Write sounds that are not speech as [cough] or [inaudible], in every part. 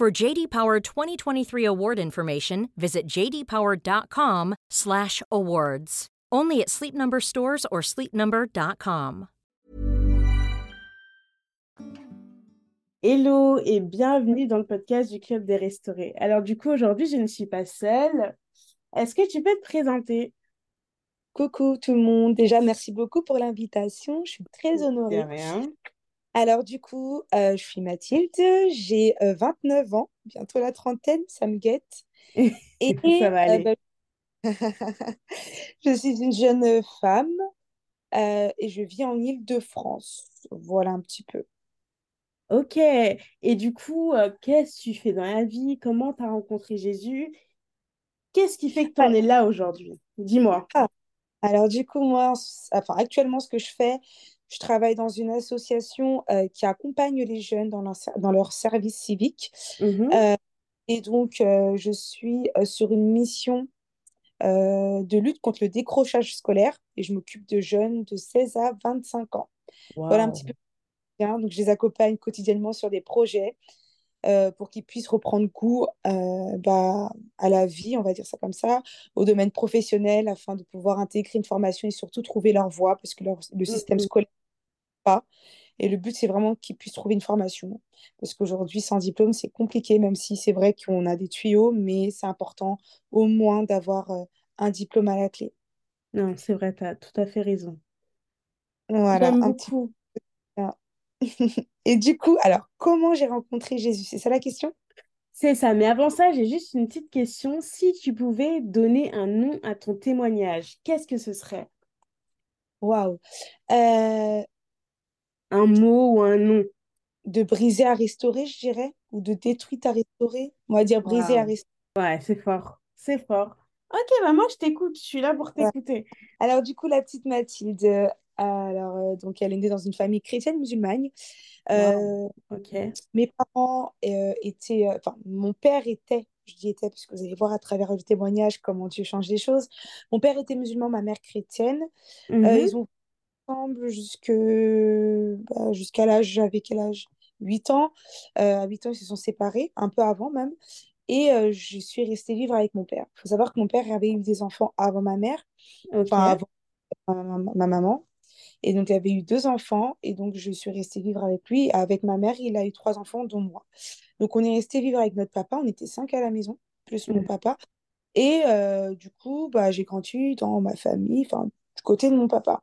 For JD Power 2023 award information, visit jdpower.com/awards. Only at Sleep Number stores or sleepnumber.com. Hello et bienvenue dans le podcast du Club des Restaurés. Alors du coup, aujourd'hui, je ne suis pas seule. Est-ce que tu peux te présenter? Coucou tout le monde. Déjà, merci beaucoup pour l'invitation. Je suis très De honorée. rien. Alors, du coup, euh, je suis Mathilde. J'ai euh, 29 ans, bientôt la trentaine, ça me guette. [laughs] Et Ça va euh, aller. bah, [laughs] je suis une jeune femme euh, et je vis en Île-de-France. Voilà un petit peu. Ok. Et du coup, euh, qu'est-ce que tu fais dans la vie? Comment tu as rencontré Jésus? Qu'est-ce qui fait que tu en es là aujourd'hui? Dis-moi. Ah, alors, du coup, moi, enfin, actuellement, ce que je fais, je travaille dans une association euh, qui accompagne les jeunes dans leur, ser- dans leur service civique. Mhm. Euh, et donc, euh, je suis sur une mission de lutte contre le décrochage scolaire et je m'occupe de jeunes de 16 à 25 ans. Voilà un petit peu bien. Donc, je les accompagne quotidiennement sur des projets pour qu'ils puissent reprendre goût bah, à la vie, on va dire ça comme ça, au domaine professionnel afin de pouvoir intégrer une formation et surtout trouver leur voie parce que leur- le système Mhm. scolaire pas. Et le but, c'est vraiment qu'ils puissent trouver une formation. Parce qu'aujourd'hui, sans diplôme, c'est compliqué, même si c'est vrai qu'on a des tuyaux, mais c'est important au moins d'avoir euh, un diplôme à la clé. Non, c'est vrai, tu as tout à fait raison. Voilà, un petit. [laughs] Et du coup, alors, comment j'ai rencontré Jésus? C'est ça la question? C'est ça. Mais avant ça, j'ai juste une petite question. Si tu pouvais donner un nom à ton témoignage, qu'est-ce que ce serait? Waouh. Un mot ou un nom? de briser à restaurer, je dirais, ou de détruite à restaurer. On va dire briser à restaurer. Ouais, c'est fort. C'est fort. Ok, bah moi, je t'écoute. Je suis là pour Ouais. t'écouter. Alors, du coup, la petite Mathilde, euh, alors, euh, donc, elle est née dans une famille chrétienne musulmane. Euh, Ok. mes parents étaient, enfin, mon père était, je dis était parce que vous allez voir à travers le témoignage comment Dieu change les choses. Mon père était musulman, ma mère chrétienne. Mhm. ils ont ensemble jusque, bah, jusqu'à l'âge, j'avais quel âge? 8 ans. Euh, à 8 ans, ils se sont séparés, un peu avant même. Et euh, je suis restée vivre avec mon père. Il faut savoir que mon père avait eu des enfants avant ma mère, Ok. enfin avant ma, ma- ma maman. Et donc, il avait eu deux enfants. Et donc, je suis restée vivre avec lui. Avec ma mère, il a eu trois enfants, dont moi. Donc, on est resté vivre avec notre papa. On était cinq à la maison, plus mon Mhm. papa. Et euh, du coup, bah, j'ai grandi dans ma famille, enfin, du côté de mon papa.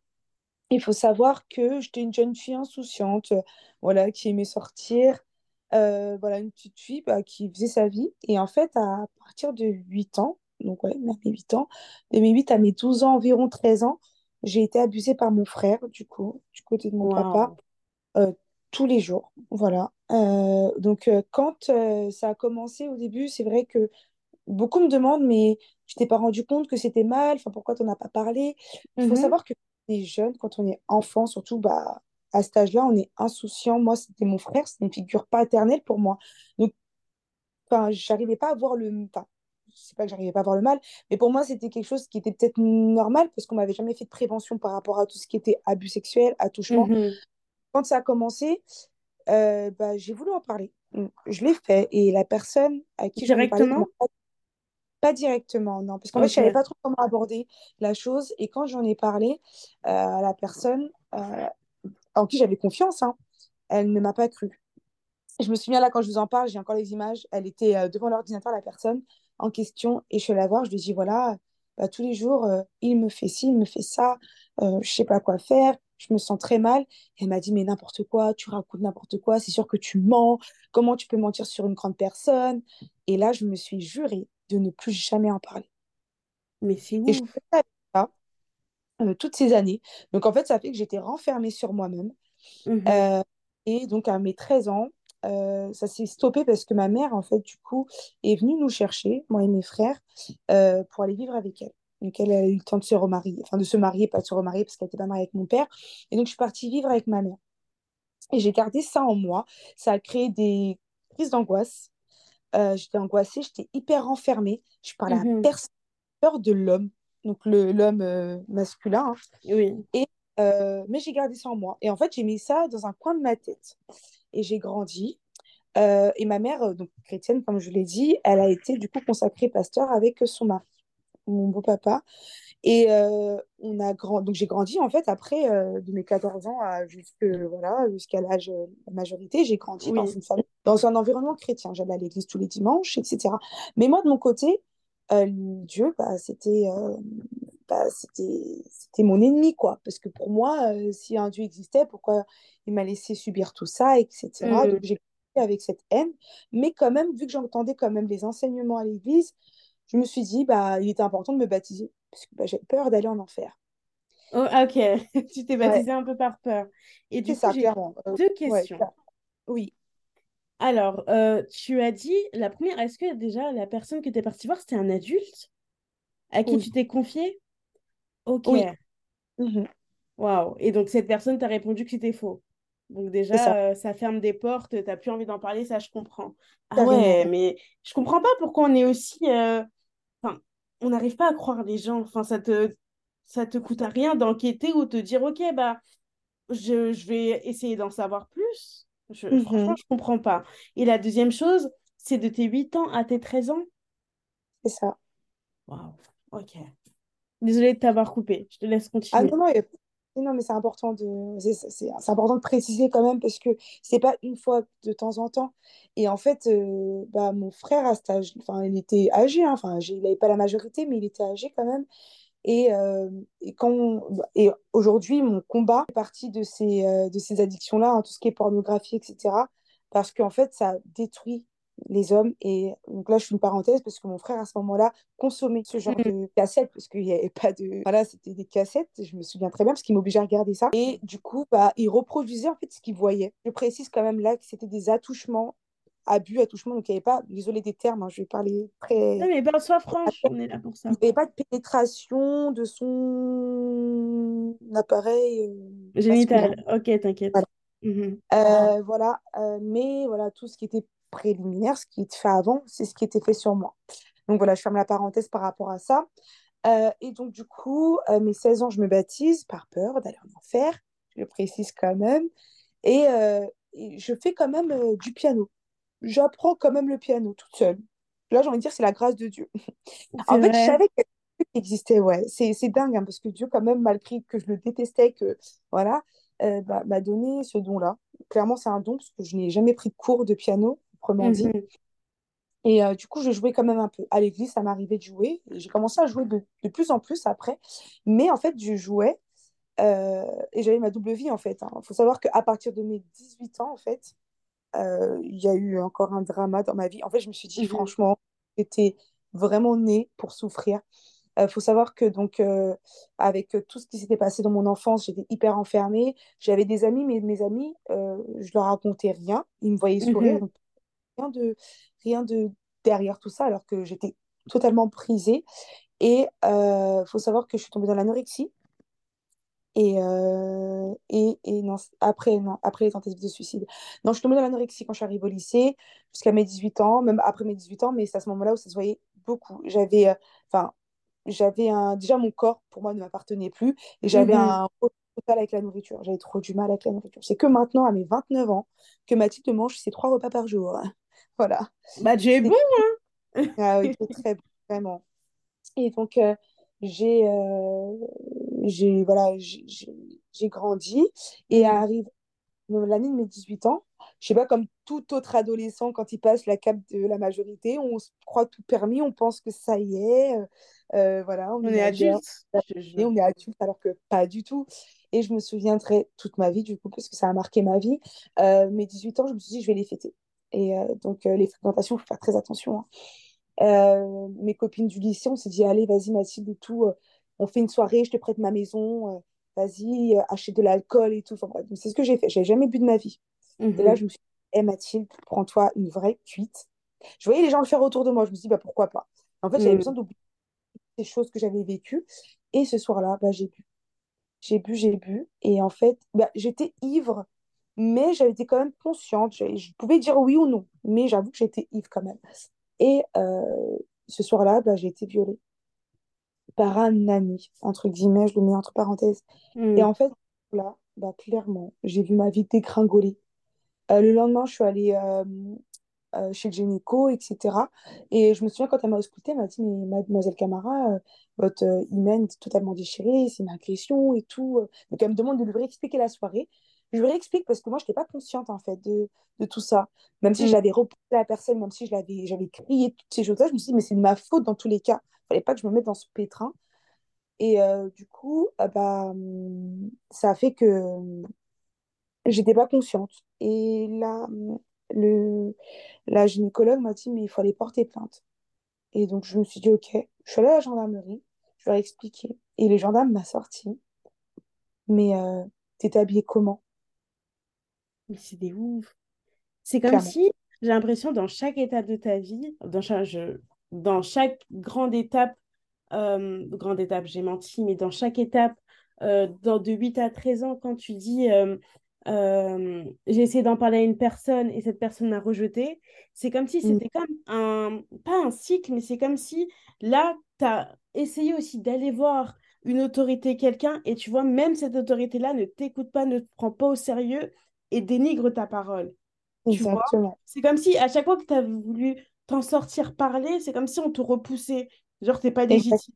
Il faut savoir que j'étais une jeune fille insouciante, euh, voilà, qui aimait sortir, euh, voilà, une petite fille bah, qui faisait sa vie. Et en fait, à partir de 8 ans, donc ouais, à mes 8 ans, de mes 8 à mes 12 ans, environ 13 ans, j'ai été abusée par mon frère, du coup, du côté de mon papa, euh, tous les jours. Voilà. Euh, donc, quand ça a commencé au début, c'est vrai que beaucoup me demandent, mais tu t'es pas rendu compte que c'était mal, enfin, pourquoi tu n'en as pas parlé? Il faut Mhm. savoir que est jeune, quand on est enfant, surtout bah, à cet âge-là, on est insouciant. Moi, c'était mon frère, c'était une figure paternelle pour moi. Donc, enfin, j'arrivais pas à voir le, enfin, c'est pas que j'arrivais pas à voir le mal, mais pour moi, c'était quelque chose qui était peut-être normal parce qu'on m'avait jamais fait de prévention par rapport à tout ce qui était abus sexuel, attouchement. Mhm. Quand ça a commencé, euh, bah, j'ai voulu en parler. Je l'ai fait et la personne à qui j'en ai parlé, Directement? m'a pas directement, non, parce qu'en fait, je savais Ok. pas trop comment aborder la chose. Et quand j'en ai parlé euh, à la personne euh, en qui j'avais confiance, hein, elle ne m'a pas cru. Je me souviens là, quand je vous en parle, j'ai encore les images. Elle était euh, devant l'ordinateur, la personne en question, et je suis allée la voir. Je lui dis voilà, bah, tous les jours, il me fait ci, il me fait ça, je sais pas quoi faire, je me sens très mal. Et elle m'a dit mais n'importe quoi, tu racontes n'importe quoi, c'est sûr que tu mens. Comment tu peux mentir sur une grande personne? Et là, je me suis jurée de ne plus jamais en parler. Mais c'est Et je ouf. ça euh, toutes ces années. Donc en fait, ça fait que j'étais renfermée sur moi-même. Mhm. Euh, et donc, à mes 13 ans, euh, ça s'est stoppé parce que ma mère, en fait, du coup, est venue nous chercher, moi et mes frères, pour aller vivre avec elle. Donc, elle a eu le temps de se remarier, enfin de se marier, pas de se remarier parce qu'elle n'était pas mariée avec mon père. Et donc, je suis partie vivre avec ma mère. Et j'ai gardé ça en moi. Ça a créé des crises d'angoisse. Euh, j'étais angoissée, j'étais hyper renfermée. Je parlais à Mhm. personne, peur de l'homme, donc l'homme euh, masculin. hein. Oui. Et, euh, mais j'ai gardé ça en moi. Et en fait, j'ai mis ça dans un coin de ma tête. Et j'ai grandi. Et ma mère, donc chrétienne, comme je l'ai dit, elle a été du coup consacrée pasteur avec son mari, mon beau-papa. Et on a grand... donc j'ai grandi en fait après de mes 14 ans à jusque, voilà, jusqu'à l'âge de la majorité. J'ai grandi dans une famille, dans un environnement chrétien. J'allais à l'église tous les dimanches, etc. Mais moi, de mon côté, euh, Dieu, bah, c'était euh, bah, c'était c'était mon ennemi, quoi. Parce que pour moi, euh, si un Dieu existait, pourquoi il m'a laissé subir tout ça, etc. Mhm. Donc j'ai avec cette haine. Mais quand même, vu que j'entendais quand même les enseignements à l'église, je me suis dit, bah, il était important de me baptiser. Parce que bah, j'ai peur d'aller en enfer. Oh, ah, ok. [laughs] Tu t'es Ouais, baptisée un peu par peur. Et du coup, ça, clairement. Deux questions. oui, Alors, euh, tu as dit, la première, est-ce que déjà la personne que tu es partie voir, c'était un adulte? À qui oui, tu t'es confié? Ok. oui. Mhm, Waouh. Et donc, cette personne t'a répondu que c'était faux? Donc, ça, déjà, euh, ça ferme des portes, t'as plus envie d'en parler, ça, je comprends. Ah ouais, mais je comprends pas pourquoi on est aussi. euh, Enfin, on n'arrive pas à croire les gens. Enfin, ça te, ça te coûte à rien d'enquêter ou te dire, ok, bah, je, je vais essayer d'en savoir plus. Je, franchement, Mhm, je comprends pas. Et la deuxième chose, c'est de tes 8 ans à tes 13 ans? c'est ça. Waouh. Ok. Désolée de t'avoir coupé. Je te laisse Ah continuer. non, non, a- non, mais c'est important de, important de préciser quand même parce que c'est pas une fois de temps en temps. Et en fait, euh, bah, mon frère à cet âge, enfin, il était âgé, hein, enfin, il n'avait pas la majorité, mais il était âgé quand même. Et, euh, et, aujourd'hui, mon combat fait partie de ces, euh, de ces addictions-là, hein, tout ce qui est pornographie, etc. Parce qu'en fait, ça détruit les hommes. Et donc là, je fais une parenthèse parce que mon frère, à ce moment-là, consommait ce genre de cassettes parce qu'il n'y avait pas de... Voilà, c'était des cassettes, je me souviens très bien parce qu'il m'obligeait à regarder ça. Et du coup, bah, il reproduisait en fait ce qu'il voyait. Je précise quand même là que c'était des attouchements, abus, attouchements, donc il n'y avait pas, désolé des termes, hein, je vais parler Non, très mais ben, sois franche, on est là pour il n'y ça. avait pas de pénétration de son appareil euh. Génital. Ok, Voilà. t'inquiète. Mhm. Euh, voilà. Euh, mais voilà, tout ce qui était préliminaire, ce qui était fait avant, c'est ce qui était fait sur moi. Donc voilà, je ferme la parenthèse par rapport à ça. Et donc du coup, mes 16 ans, je me baptise par peur d'aller en enfer, je le précise quand même. Et, et je fais quand même du piano. J'apprends quand même le piano toute seule. Là, j'ai envie de dire, c'est la grâce de Dieu. En fait, je savais qui existait, ouais. C'est, dingue, hein, parce que Dieu, quand même, malgré que je le détestais, que voilà, euh, bah, m'a donné ce don-là. Clairement, c'est un don, parce que je n'ai jamais pris de cours de piano, proprement dit. Mhm. Et euh, du coup, je jouais quand même un peu. À l'église, ça m'arrivait de jouer. J'ai commencé à jouer de, de plus en plus après. Mais en fait, je jouais euh, et j'avais ma double vie, en fait. Il faut savoir qu'à partir de mes 18 ans, en fait, il y a eu encore un drama dans ma vie. En fait, je me suis dit, Mhm. franchement, j'étais vraiment née pour souffrir. Il faut savoir que donc euh, avec euh, tout ce qui s'était passé dans mon enfance, j'étais hyper enfermée. J'avais des amis, mais mes amis, euh, je leur racontais rien. Ils me voyaient sourire, Mhm. donc rien de rien de derrière tout ça, alors que j'étais totalement prisée. Et il faut savoir que je suis tombée dans l'anorexie. Et, euh, et, et non, après, non, après les tentatives de suicide. Non, je suis tombée dans l'anorexie quand je suis arrivée au lycée, jusqu'à mes 18 ans, même après mes 18 ans, mais c'est à ce moment-là où ça se voyait beaucoup. J'avais, euh, enfin, j'avais un, déjà mon corps, pour moi, ne m'appartenait plus, et j'avais Mhm. un total avec la nourriture. J'avais trop du mal avec la nourriture. C'est que maintenant, à mes 29 ans, que Mathilde mange ses trois repas par jour. [laughs] Voilà. Bah, C'est bon, hein. ah oui, très bon, vraiment. Et donc, euh, j'ai euh, j'ai voilà, j'ai grandi et arrive l'année de mes 18 ans, je sais pas, comme tout autre adolescent, quand il passe la cape de la majorité, on se croit tout permis, on pense que ça y est, euh, euh, voilà, on On est adulte, et on est adulte, alors que pas du tout. Et je me souviendrai toute ma vie, du coup, parce que ça a marqué ma vie. Euh, mes 18 ans, je me suis dit, je vais les fêter. Et euh, donc, les fréquentations, il faut faire très attention. hein. Mes copines du lycée, on s'est dit, allez, vas-y, Mathilde et tout, on fait une soirée, je te prête ma maison, euh, vas-y, euh, achète de l'alcool et tout. Enfin, bref, c'est ce que j'ai fait. J'avais jamais bu de ma vie. Et là, Mhm. je me suis dit, hé Mathilde, prends-toi une vraie cuite. Je voyais les gens le faire autour de moi. Je me suis dit, bah, pourquoi pas? En fait, j'avais besoin Mhm. d'oublier ces choses que j'avais vécues. Et ce soir-là, bah, j'ai bu. J'ai bu, j'ai bu. Et en fait, bah, j'étais ivre, mais j'avais été quand même consciente. Je, je pouvais dire oui ou non, mais j'avoue que j'étais ivre quand même. Et euh, ce soir-là, bah, j'ai été violée par un ami, entre guillemets, je le mets entre parenthèses. Et Mhm. en fait, là, bah, clairement, j'ai vu ma vie dégringoler. Euh, le lendemain, je suis allée euh, euh, chez le gynéco, etc. Et je me souviens quand elle m'a auscultée, elle m'a dit, mais mademoiselle Camara, votre hymen est totalement déchiré, c'est une agression et tout. Donc elle me demande de lui réexpliquer la soirée. Je lui réexplique parce que moi, je n'étais pas consciente en fait de, de tout ça. Même si je Mhm. l'avais repoussé la personne, même si j'avais crié toutes ces choses-là, je me suis dit, mais c'est de ma faute dans tous les cas. Il fallait pas que je me mette dans ce pétrin. Et euh, du coup, euh, bah, hum, ça a fait que hum, j'étais pas consciente. Et là, hum, le, la gynécologue m'a dit, mais il faut aller porter plainte. Et donc, je me suis dit, OK, je suis allée à la gendarmerie, je leur ai expliqué. Et le gendarme m'a sorti, mais euh, t'étais habillée comment, Mais c'est des ouf. C'est comme clairement. si, j'ai l'impression, dans chaque étape de ta vie, dans chaque, je- dans chaque grande étape, euh, grande étape, j'ai menti, mais dans chaque étape, euh, dans, de 8 à 13 ans, quand tu dis euh, j'ai essayé d'en parler à une personne et cette personne m'a rejeté, c'est comme si c'était comme un, pas un cycle, mais c'est comme si là, tu as essayé aussi d'aller voir une autorité, quelqu'un, et tu vois, même cette autorité-là ne t'écoute pas, ne te prend pas au sérieux et dénigre ta parole. Exactement. C'est comme si à chaque fois que tu as voulu t'en sortir parler, c'est comme si on te repoussait. Genre, t'es pas légitime.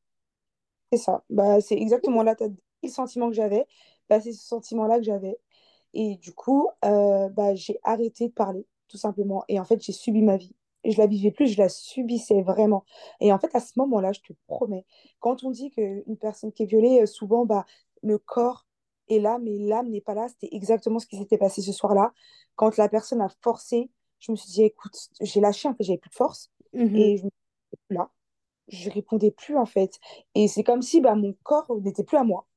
c'est ça. Bah, c'est exactement là, le sentiment que j'avais. Bah, c'est ce sentiment-là que j'avais. Et du coup, euh, bah, j'ai arrêté de parler, tout simplement. Et en fait, j'ai subi ma vie. Et je la vivais plus, je la subissais vraiment. Et en fait, à ce moment-là, je te promets, quand on dit qu'une personne qui est violée, euh, souvent, bah, le corps est là, mais l'âme n'est pas là. C'était exactement ce qui s'était passé ce soir-là. Quand la personne a forcé, je me suis dit, écoute, j'ai lâché, en fait, j'avais plus de force. Mhm. Et je me suis dit, là, je répondais plus, en fait. Et c'est comme si bah, mon corps n'était plus à moi.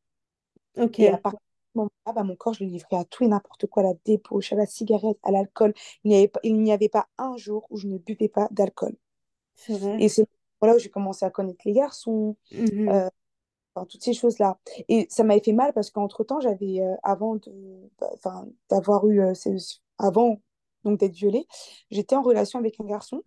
Ok. Et à partir de ce moment-là, bah, mon corps, je l'ai livré à tout et n'importe quoi, à la débauche, à la cigarette, à l'alcool. Il n'y avait pas, il n'y avait pas un jour où je ne buvais pas d'alcool. C'est vrai. Et c'est là où j'ai commencé à connaître les garçons, Mhm. euh, enfin, toutes ces choses-là. Et ça m'avait fait mal parce qu'entre-temps, j'avais, euh, avant de, bah, enfin, d'avoir eu, euh, ces- avant donc d'être violée, j'étais en relation avec un garçon.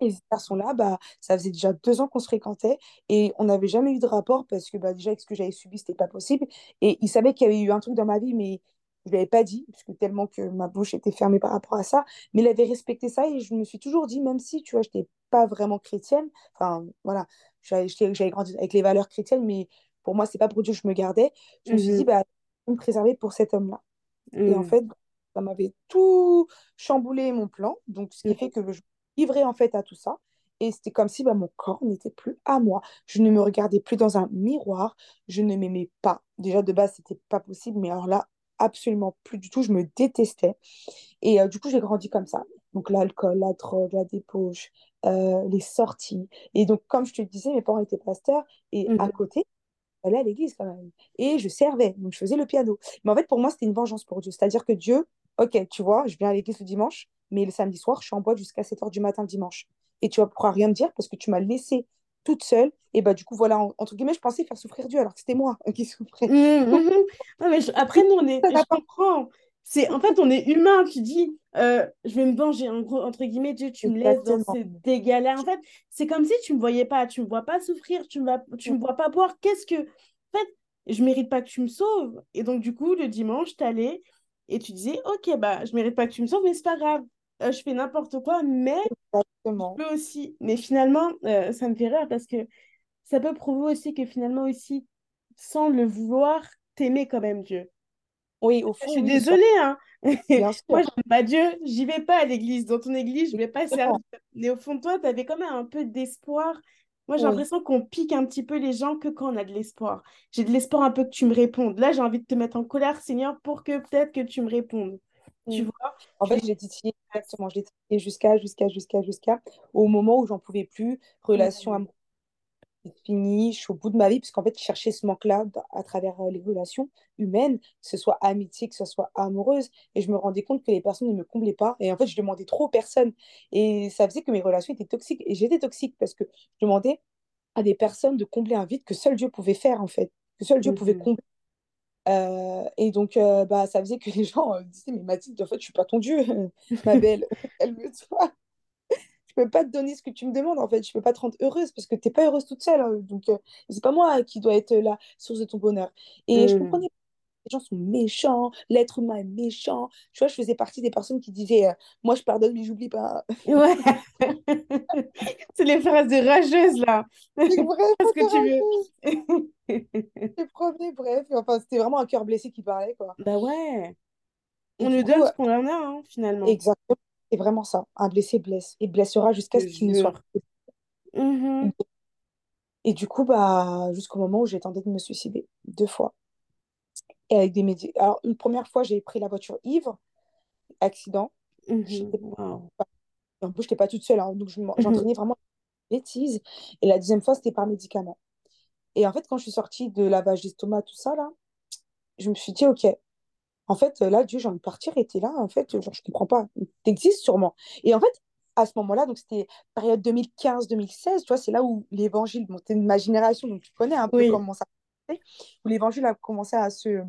Et ce garçon-là, bah, ça faisait déjà deux ans qu'on se fréquentait et on n'avait jamais eu de rapport parce que bah, déjà, avec ce que j'avais subi, c'était pas possible. Et il savait qu'il y avait eu un truc dans ma vie, mais je ne l'avais pas dit, parce que tellement que ma bouche était fermée par rapport à ça. Mais il avait respecté ça et je me suis toujours dit, même si, tu vois, je n'étais pas vraiment chrétienne, enfin, voilà, j'avais grandi avec les valeurs chrétiennes, mais pour moi, c'est pas pour Dieu que je me gardais. Je me suis dit, Mhm. bah, je vais me préserver pour cet homme-là. Et en Mhm. fait, ça m'avait tout chamboulé mon plan. Donc, ce qui fait Mhm. que je me livrais en fait à tout ça. Et c'était comme si bah, mon corps n'était plus à moi. Je ne me regardais plus dans un miroir. Je ne m'aimais pas. Déjà, de base, c'était pas possible. Mais alors là, absolument plus du tout. Je me détestais. Et euh, du coup, j'ai grandi comme ça. Donc, l'alcool, la drogue, la débauche, euh, les sorties. Et donc, comme je te le disais, mes parents étaient pasteurs. Et à Mhm. côté, j'allais à l'église quand même. Et je servais, donc je faisais le piano. Mais en fait, pour moi, c'était une vengeance pour Dieu. C'est-à-dire que Dieu, ok, tu vois, je viens à l'église le dimanche, mais le samedi soir, je suis en boîte jusqu'à 7 heures du matin le dimanche. Et tu vas pouvoir rien me dire parce que tu m'as laissé toute seule. Et bah, du coup, voilà, en- entre guillemets, je pensais faire souffrir Dieu alors que c'était moi [laughs] qui souffrais. Mhm, mhm. Non, mais je- Après, nous, on est... [laughs] Je comprends. C'est... En fait, on est humain. Tu dis, euh, je vais me venger. En gros, entre guillemets, Dieu, tu me laisses dans ces dégâts-là. En fait, c'est comme si tu me voyais pas. Tu me vois pas souffrir. Tu me, tu me vois pas boire. Qu'est-ce que... En fait, je mérite pas que tu me sauves. Et donc, du coup, le dimanche, t'allais et tu disais, OK, bah, je mérite pas que tu me sauves, mais c'est pas grave. Euh, je fais n'importe quoi, mais je Exactement. peux aussi. Mais finalement, euh, ça me fait rire parce que ça peut prouver aussi que finalement aussi, sans le vouloir, t'aimais quand même Dieu. Oui, au Je fond, suis oui, sur- désolée, hein. [laughs] Moi, j'aime pas Dieu, j'y vais pas à l'église. Dans ton église, je vais pas servir. Mais au fond de toi, tu avais quand même un peu d'espoir. Moi, j'ai Oui. l'impression qu'on pique un petit peu les gens que quand on a de l'espoir. J'ai de l'espoir un peu que tu me répondes. Là, j'ai envie de te mettre en colère, Seigneur, pour que peut-être que tu me répondes. Tu Mm. vois? En fait, je l'ai titillé, exactement. Je l'ai titillé jusqu'à, jusqu'à, jusqu'à, jusqu'à, au moment où j'en pouvais plus. Relation Mm. amoureuse je suis au bout de ma vie, parce qu'en fait, je cherchais ce manque-là à travers euh, les relations humaines, que ce soit amitié, que ce soit amoureuse. Et je me rendais compte que les personnes ne me comblaient pas. Et en fait, je demandais trop aux personnes. Et ça faisait que mes relations étaient toxiques. Et j'étais toxique parce que je demandais à des personnes de combler un vide que seul Dieu pouvait faire, en fait. Que seul Dieu pouvait Mhm. combler. Euh, et donc, euh, bah, ça faisait que les gens disaient, mais Mathilde, en fait, je suis pas ton Dieu, [laughs] ma belle. [laughs] Calme-toi. Je peux pas te donner ce que tu me demandes, en fait. Je peux pas te rendre heureuse parce que t'es pas heureuse toute seule. hein. Donc, euh, c'est pas moi qui dois être la source de ton bonheur. Et je Mm. comprenais. Les gens sont méchants, l'être humain est méchant. Tu vois, je faisais partie des personnes qui disaient, euh, moi, je pardonne, mais j'oublie pas. [laughs] Ouais. [laughs] C'est les phrases de rageuse, là. Faut [laughs] que tu veux? les premiers, bref. Enfin, c'était vraiment un cœur blessé qui parlait, quoi. Bah ouais. Et On nous coup, donne ce qu'on en a, hein, finalement. exactement, c'est vraiment ça. Un blessé blesse et blessera jusqu'à ce qu'il ne soit. Mhm. Et du coup, bah, jusqu'au moment où j'ai tenté de me suicider deux fois. Et avec des médi... Alors, une première fois, j'ai pris la voiture ivre, accident. Mhm. Wow. pas... En plus, je n'étais pas toute seule, hein, donc Mhm. j'entraînais vraiment des bêtises. Et la deuxième fois, c'était par médicament. Et en fait, quand je suis sortie de lavage d'estomac, tout ça, là, je me suis dit, OK, en fait, là, Dieu, j'ai envie de partir. Et t'es là, en fait, genre, je comprends pas. T'existes sûrement. Et en fait, à ce moment-là, donc c'était période 2015-2016, tu vois, c'est là où l'évangile, bon, t'es de ma génération, donc tu connais un peu Oui, comment ça où l'évangile a commencé à se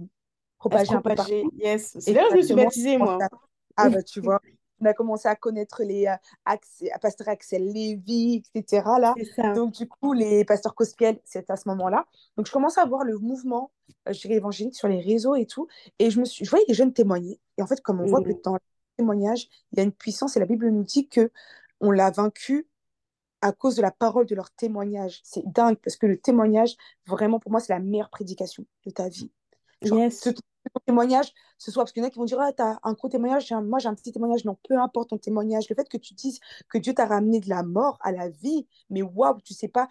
à se propager un peu partout. propager. Yes. C'est là je me suis baptisée, moi. à- Ah bah tu vois, [laughs] on a commencé à connaître les euh, Axe- pasteur Axel Lévy, etc. Là. Donc du coup, les pasteurs Cospiel, c'est à ce moment-là. Donc je commence à voir le mouvement, euh, je dirais évangélique sur les réseaux et tout. Et je me suis, je voyais des jeunes témoigner. Et en fait, comme on voit que Mhm. dans le témoignage, il y a une puissance et la Bible nous dit que on l'a vaincu à cause de la parole de leur témoignage. C'est dingue parce que le témoignage, vraiment pour moi, c'est la meilleure prédication de ta vie. Genre, Yes. que témoignage, ce soit parce qu'il y en a qui vont dire, ah, t'as un gros témoignage, un- moi j'ai un petit témoignage, non, peu importe ton témoignage, le fait que tu dises que Dieu t'a ramené de la mort à la vie, mais waouh, tu sais pas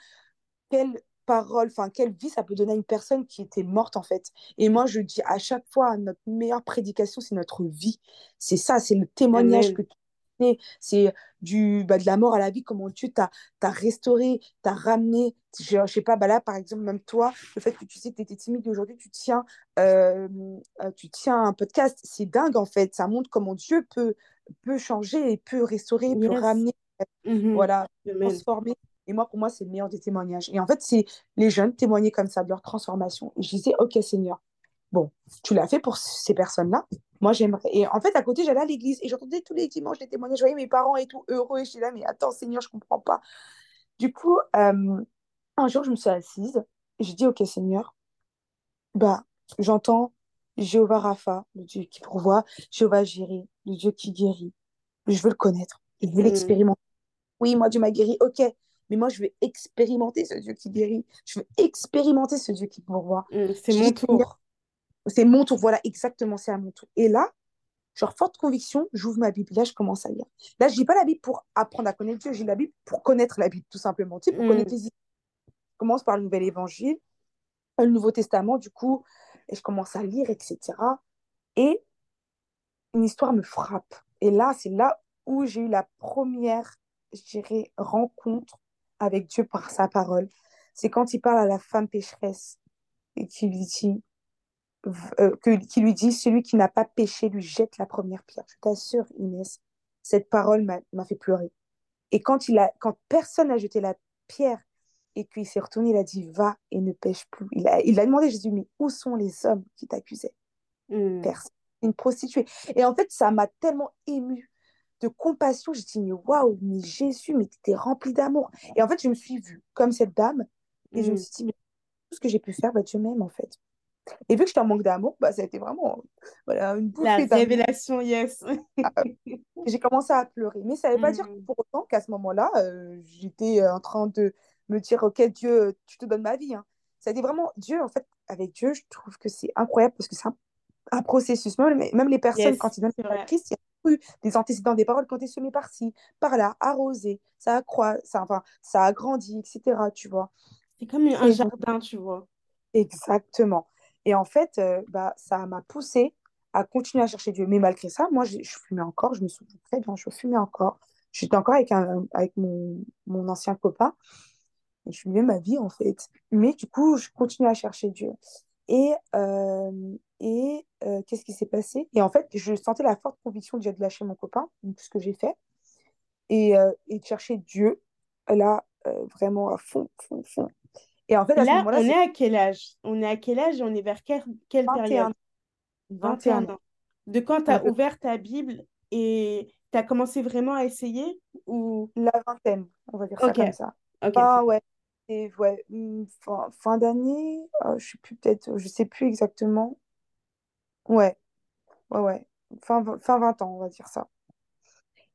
quelle parole, enfin, quelle vie ça peut donner à une personne qui était morte en fait. Et moi, je dis à chaque fois, notre meilleure prédication, c'est notre vie. C'est ça, c'est le témoignage Amen. que tu c'est du, bah, de la mort à la vie, comment Dieu t'a t'a restauré, t'a ramené. Je, je sais pas, bah là, par exemple, même toi, le fait que tu sais que tu étais timide et aujourd'hui, tu tiens, euh, euh, tu tiens un podcast, c'est dingue en fait. Ça montre comment Dieu peut, peut changer et peut restaurer, peut Yes. ramener, Mhm. voilà, transformer. Et moi, pour moi, c'est le meilleur des témoignages. Et en fait, c'est les jeunes témoigner comme ça de leur transformation. Et je disais, OK, Seigneur, bon, tu l'as fait pour ces personnes-là. Moi, j'aimerais. Et en fait, à côté, j'allais à l'église et j'entendais tous les dimanches les témoignages. Je voyais mes parents et tout heureux. Et je suis là, mais attends, Seigneur, je comprends pas. Du coup, euh, un jour, je me suis assise et j'ai dit, OK, Seigneur, bah, j'entends Jéhovah Rapha, le Dieu qui pourvoit, Jéhovah Jireh, le Dieu qui guérit. Je veux le connaître. Je veux Mhm. l'expérimenter. Oui, moi, Dieu m'a guéri, ok. Mais moi, je veux expérimenter ce Dieu qui guérit. Je veux expérimenter ce Dieu qui pourvoit. Mhm. C'est mon tour. C'est mon tour. Voilà, exactement, c'est à mon tour. Et là, genre, forte conviction, j'ouvre ma Bible. Là, je commence à lire. Là, je dis pas la Bible pour apprendre à connaître Dieu. J'ai la Bible pour connaître la Bible, tout simplement. Tu sais, pour Mhm. connaître les histoires. Je commence par le Nouvel Évangile, le Nouveau Testament, du coup, et je commence à lire, etc. Et une histoire me frappe. Et là, c'est là où j'ai eu la première, je dirais, rencontre avec Dieu par sa parole. C'est quand il parle à la femme pécheresse et qui lui dit, euh, que, qui lui dit, celui qui n'a pas péché lui jette la première pierre. Je t'assure, Inès, cette parole m'a fait pleurer. Et quand, il a, quand personne n'a jeté la pierre et qu'il s'est retourné, il a dit va et ne pêche plus. Il a, il a demandé à Jésus, mais où sont les hommes qui t'accusaient? Mm. Personne. Une prostituée. Et en fait, ça m'a tellement émue de compassion. J'ai dit, mais waouh, mais Jésus, mais t'étais rempli d'amour. Et en fait, je me suis vue comme cette dame et je me Mm. suis dit, mais tout ce que j'ai pu faire, bah, Dieu m'aime en fait. Et vu que j'étais en manque d'amour, bah, ça a été vraiment voilà, une La bouffée d'amour. révélation, yes. Et J'ai commencé à pleurer. Mais ça ne veut pas dire Mm. pour autant qu'à ce moment-là, euh, j'étais euh, en train de me dire, OK, Dieu, tu te donnes ma vie. hein. Ça a été vraiment Dieu, en fait, avec Dieu, je trouve que c'est incroyable parce que c'est un, un processus. Même, même les personnes, Yes, quand ils donnent vrai. Christ, il y a eu des antécédents, des paroles qui ont été semées par-ci, par-là, arrosées. Ça a, croi- ça, enfin, ça a grandi, etc. Tu vois. C'est comme un Et jardin, tu vois. Exactement. Et en fait, euh, bah, ça m'a poussée à continuer à chercher Dieu. Mais malgré ça, moi, j'ai- je fumais encore, je me souviens très bien, je fumais encore. J'étais encore avec, avec mon, mon ancien copain. Et je vivais ma vie, en fait. Mais du coup, je continuais à chercher Dieu. Et, euh, et euh, qu'est-ce qui s'est passé? Et en fait, je sentais la forte conviction déjà de lâcher mon copain, donc ce que j'ai fait, et, et de chercher Dieu, là, vraiment à fond, fond, fond. Et en fait, ce là, on est à quel âge? On est à quel âge et on est vers quelle, quelle 21 période? ans. 21 21 ans. De quand tu as peu ouvert ta Bible et tu as commencé vraiment à essayer ou... la vingtaine, on va dire ça comme ça. Ah ouais, et ouais, hum, fin, fin d'année, euh, je sais plus peut-être, je sais plus exactement. Ouais, ouais, ouais. Fin, fin 20 ans, on va dire ça.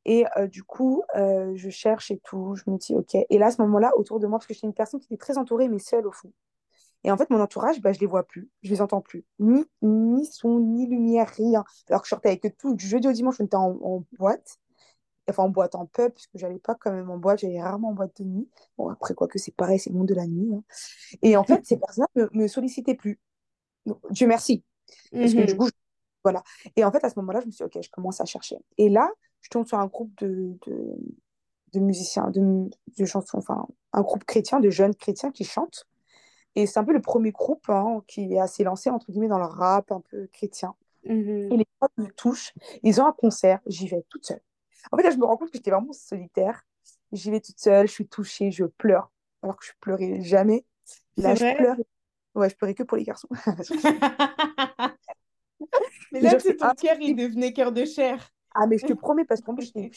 Et euh, du coup, euh, je cherche et tout, je me dis ok. Et là, à ce moment-là, autour de moi, parce que j'étais une personne qui était très entourée, mais seule au fond. Et en fait, mon entourage, bah, je les vois plus, je les entends plus. Ni, ni son, ni lumière, rien. Alors que je sortais avec eux tout, du jeudi au dimanche, on était en, en boîte. enfin en boîte en pub, parce que j'allais pas quand même en boîte, j'allais rarement en boîte de nuit. Bon, après, quoi que c'est pareil, c'est le monde de la nuit. hein. Et en fait, ces personnes-là me, me sollicitaient plus. Donc, Dieu merci. Parce que du Mhm. coup, je- voilà. Et en fait, à ce moment-là, je me suis dit, OK, je commence à chercher. Et là, je tombe sur un groupe de, de, de musiciens, de, de chansons, enfin, un groupe chrétien, de jeunes chrétiens qui chantent. Et c'est un peu le premier groupe hein, qui est assez lancé, entre guillemets, dans le rap un peu chrétien. Mhm. Et les potes me touchent. Ils ont un concert, j'y vais toute seule. En fait, là, je me rends compte que j'étais vraiment solitaire. J'y vais toute seule, je suis touchée, je pleure. Alors que je pleurais jamais. Là, C'est je pleure. Ouais, je pleurais que pour les garçons. [laughs] [laughs] Mais là, suis ton cœur, il devenait cœur de chair. Ah, mais je te promets, parce qu'en plus, j'étais,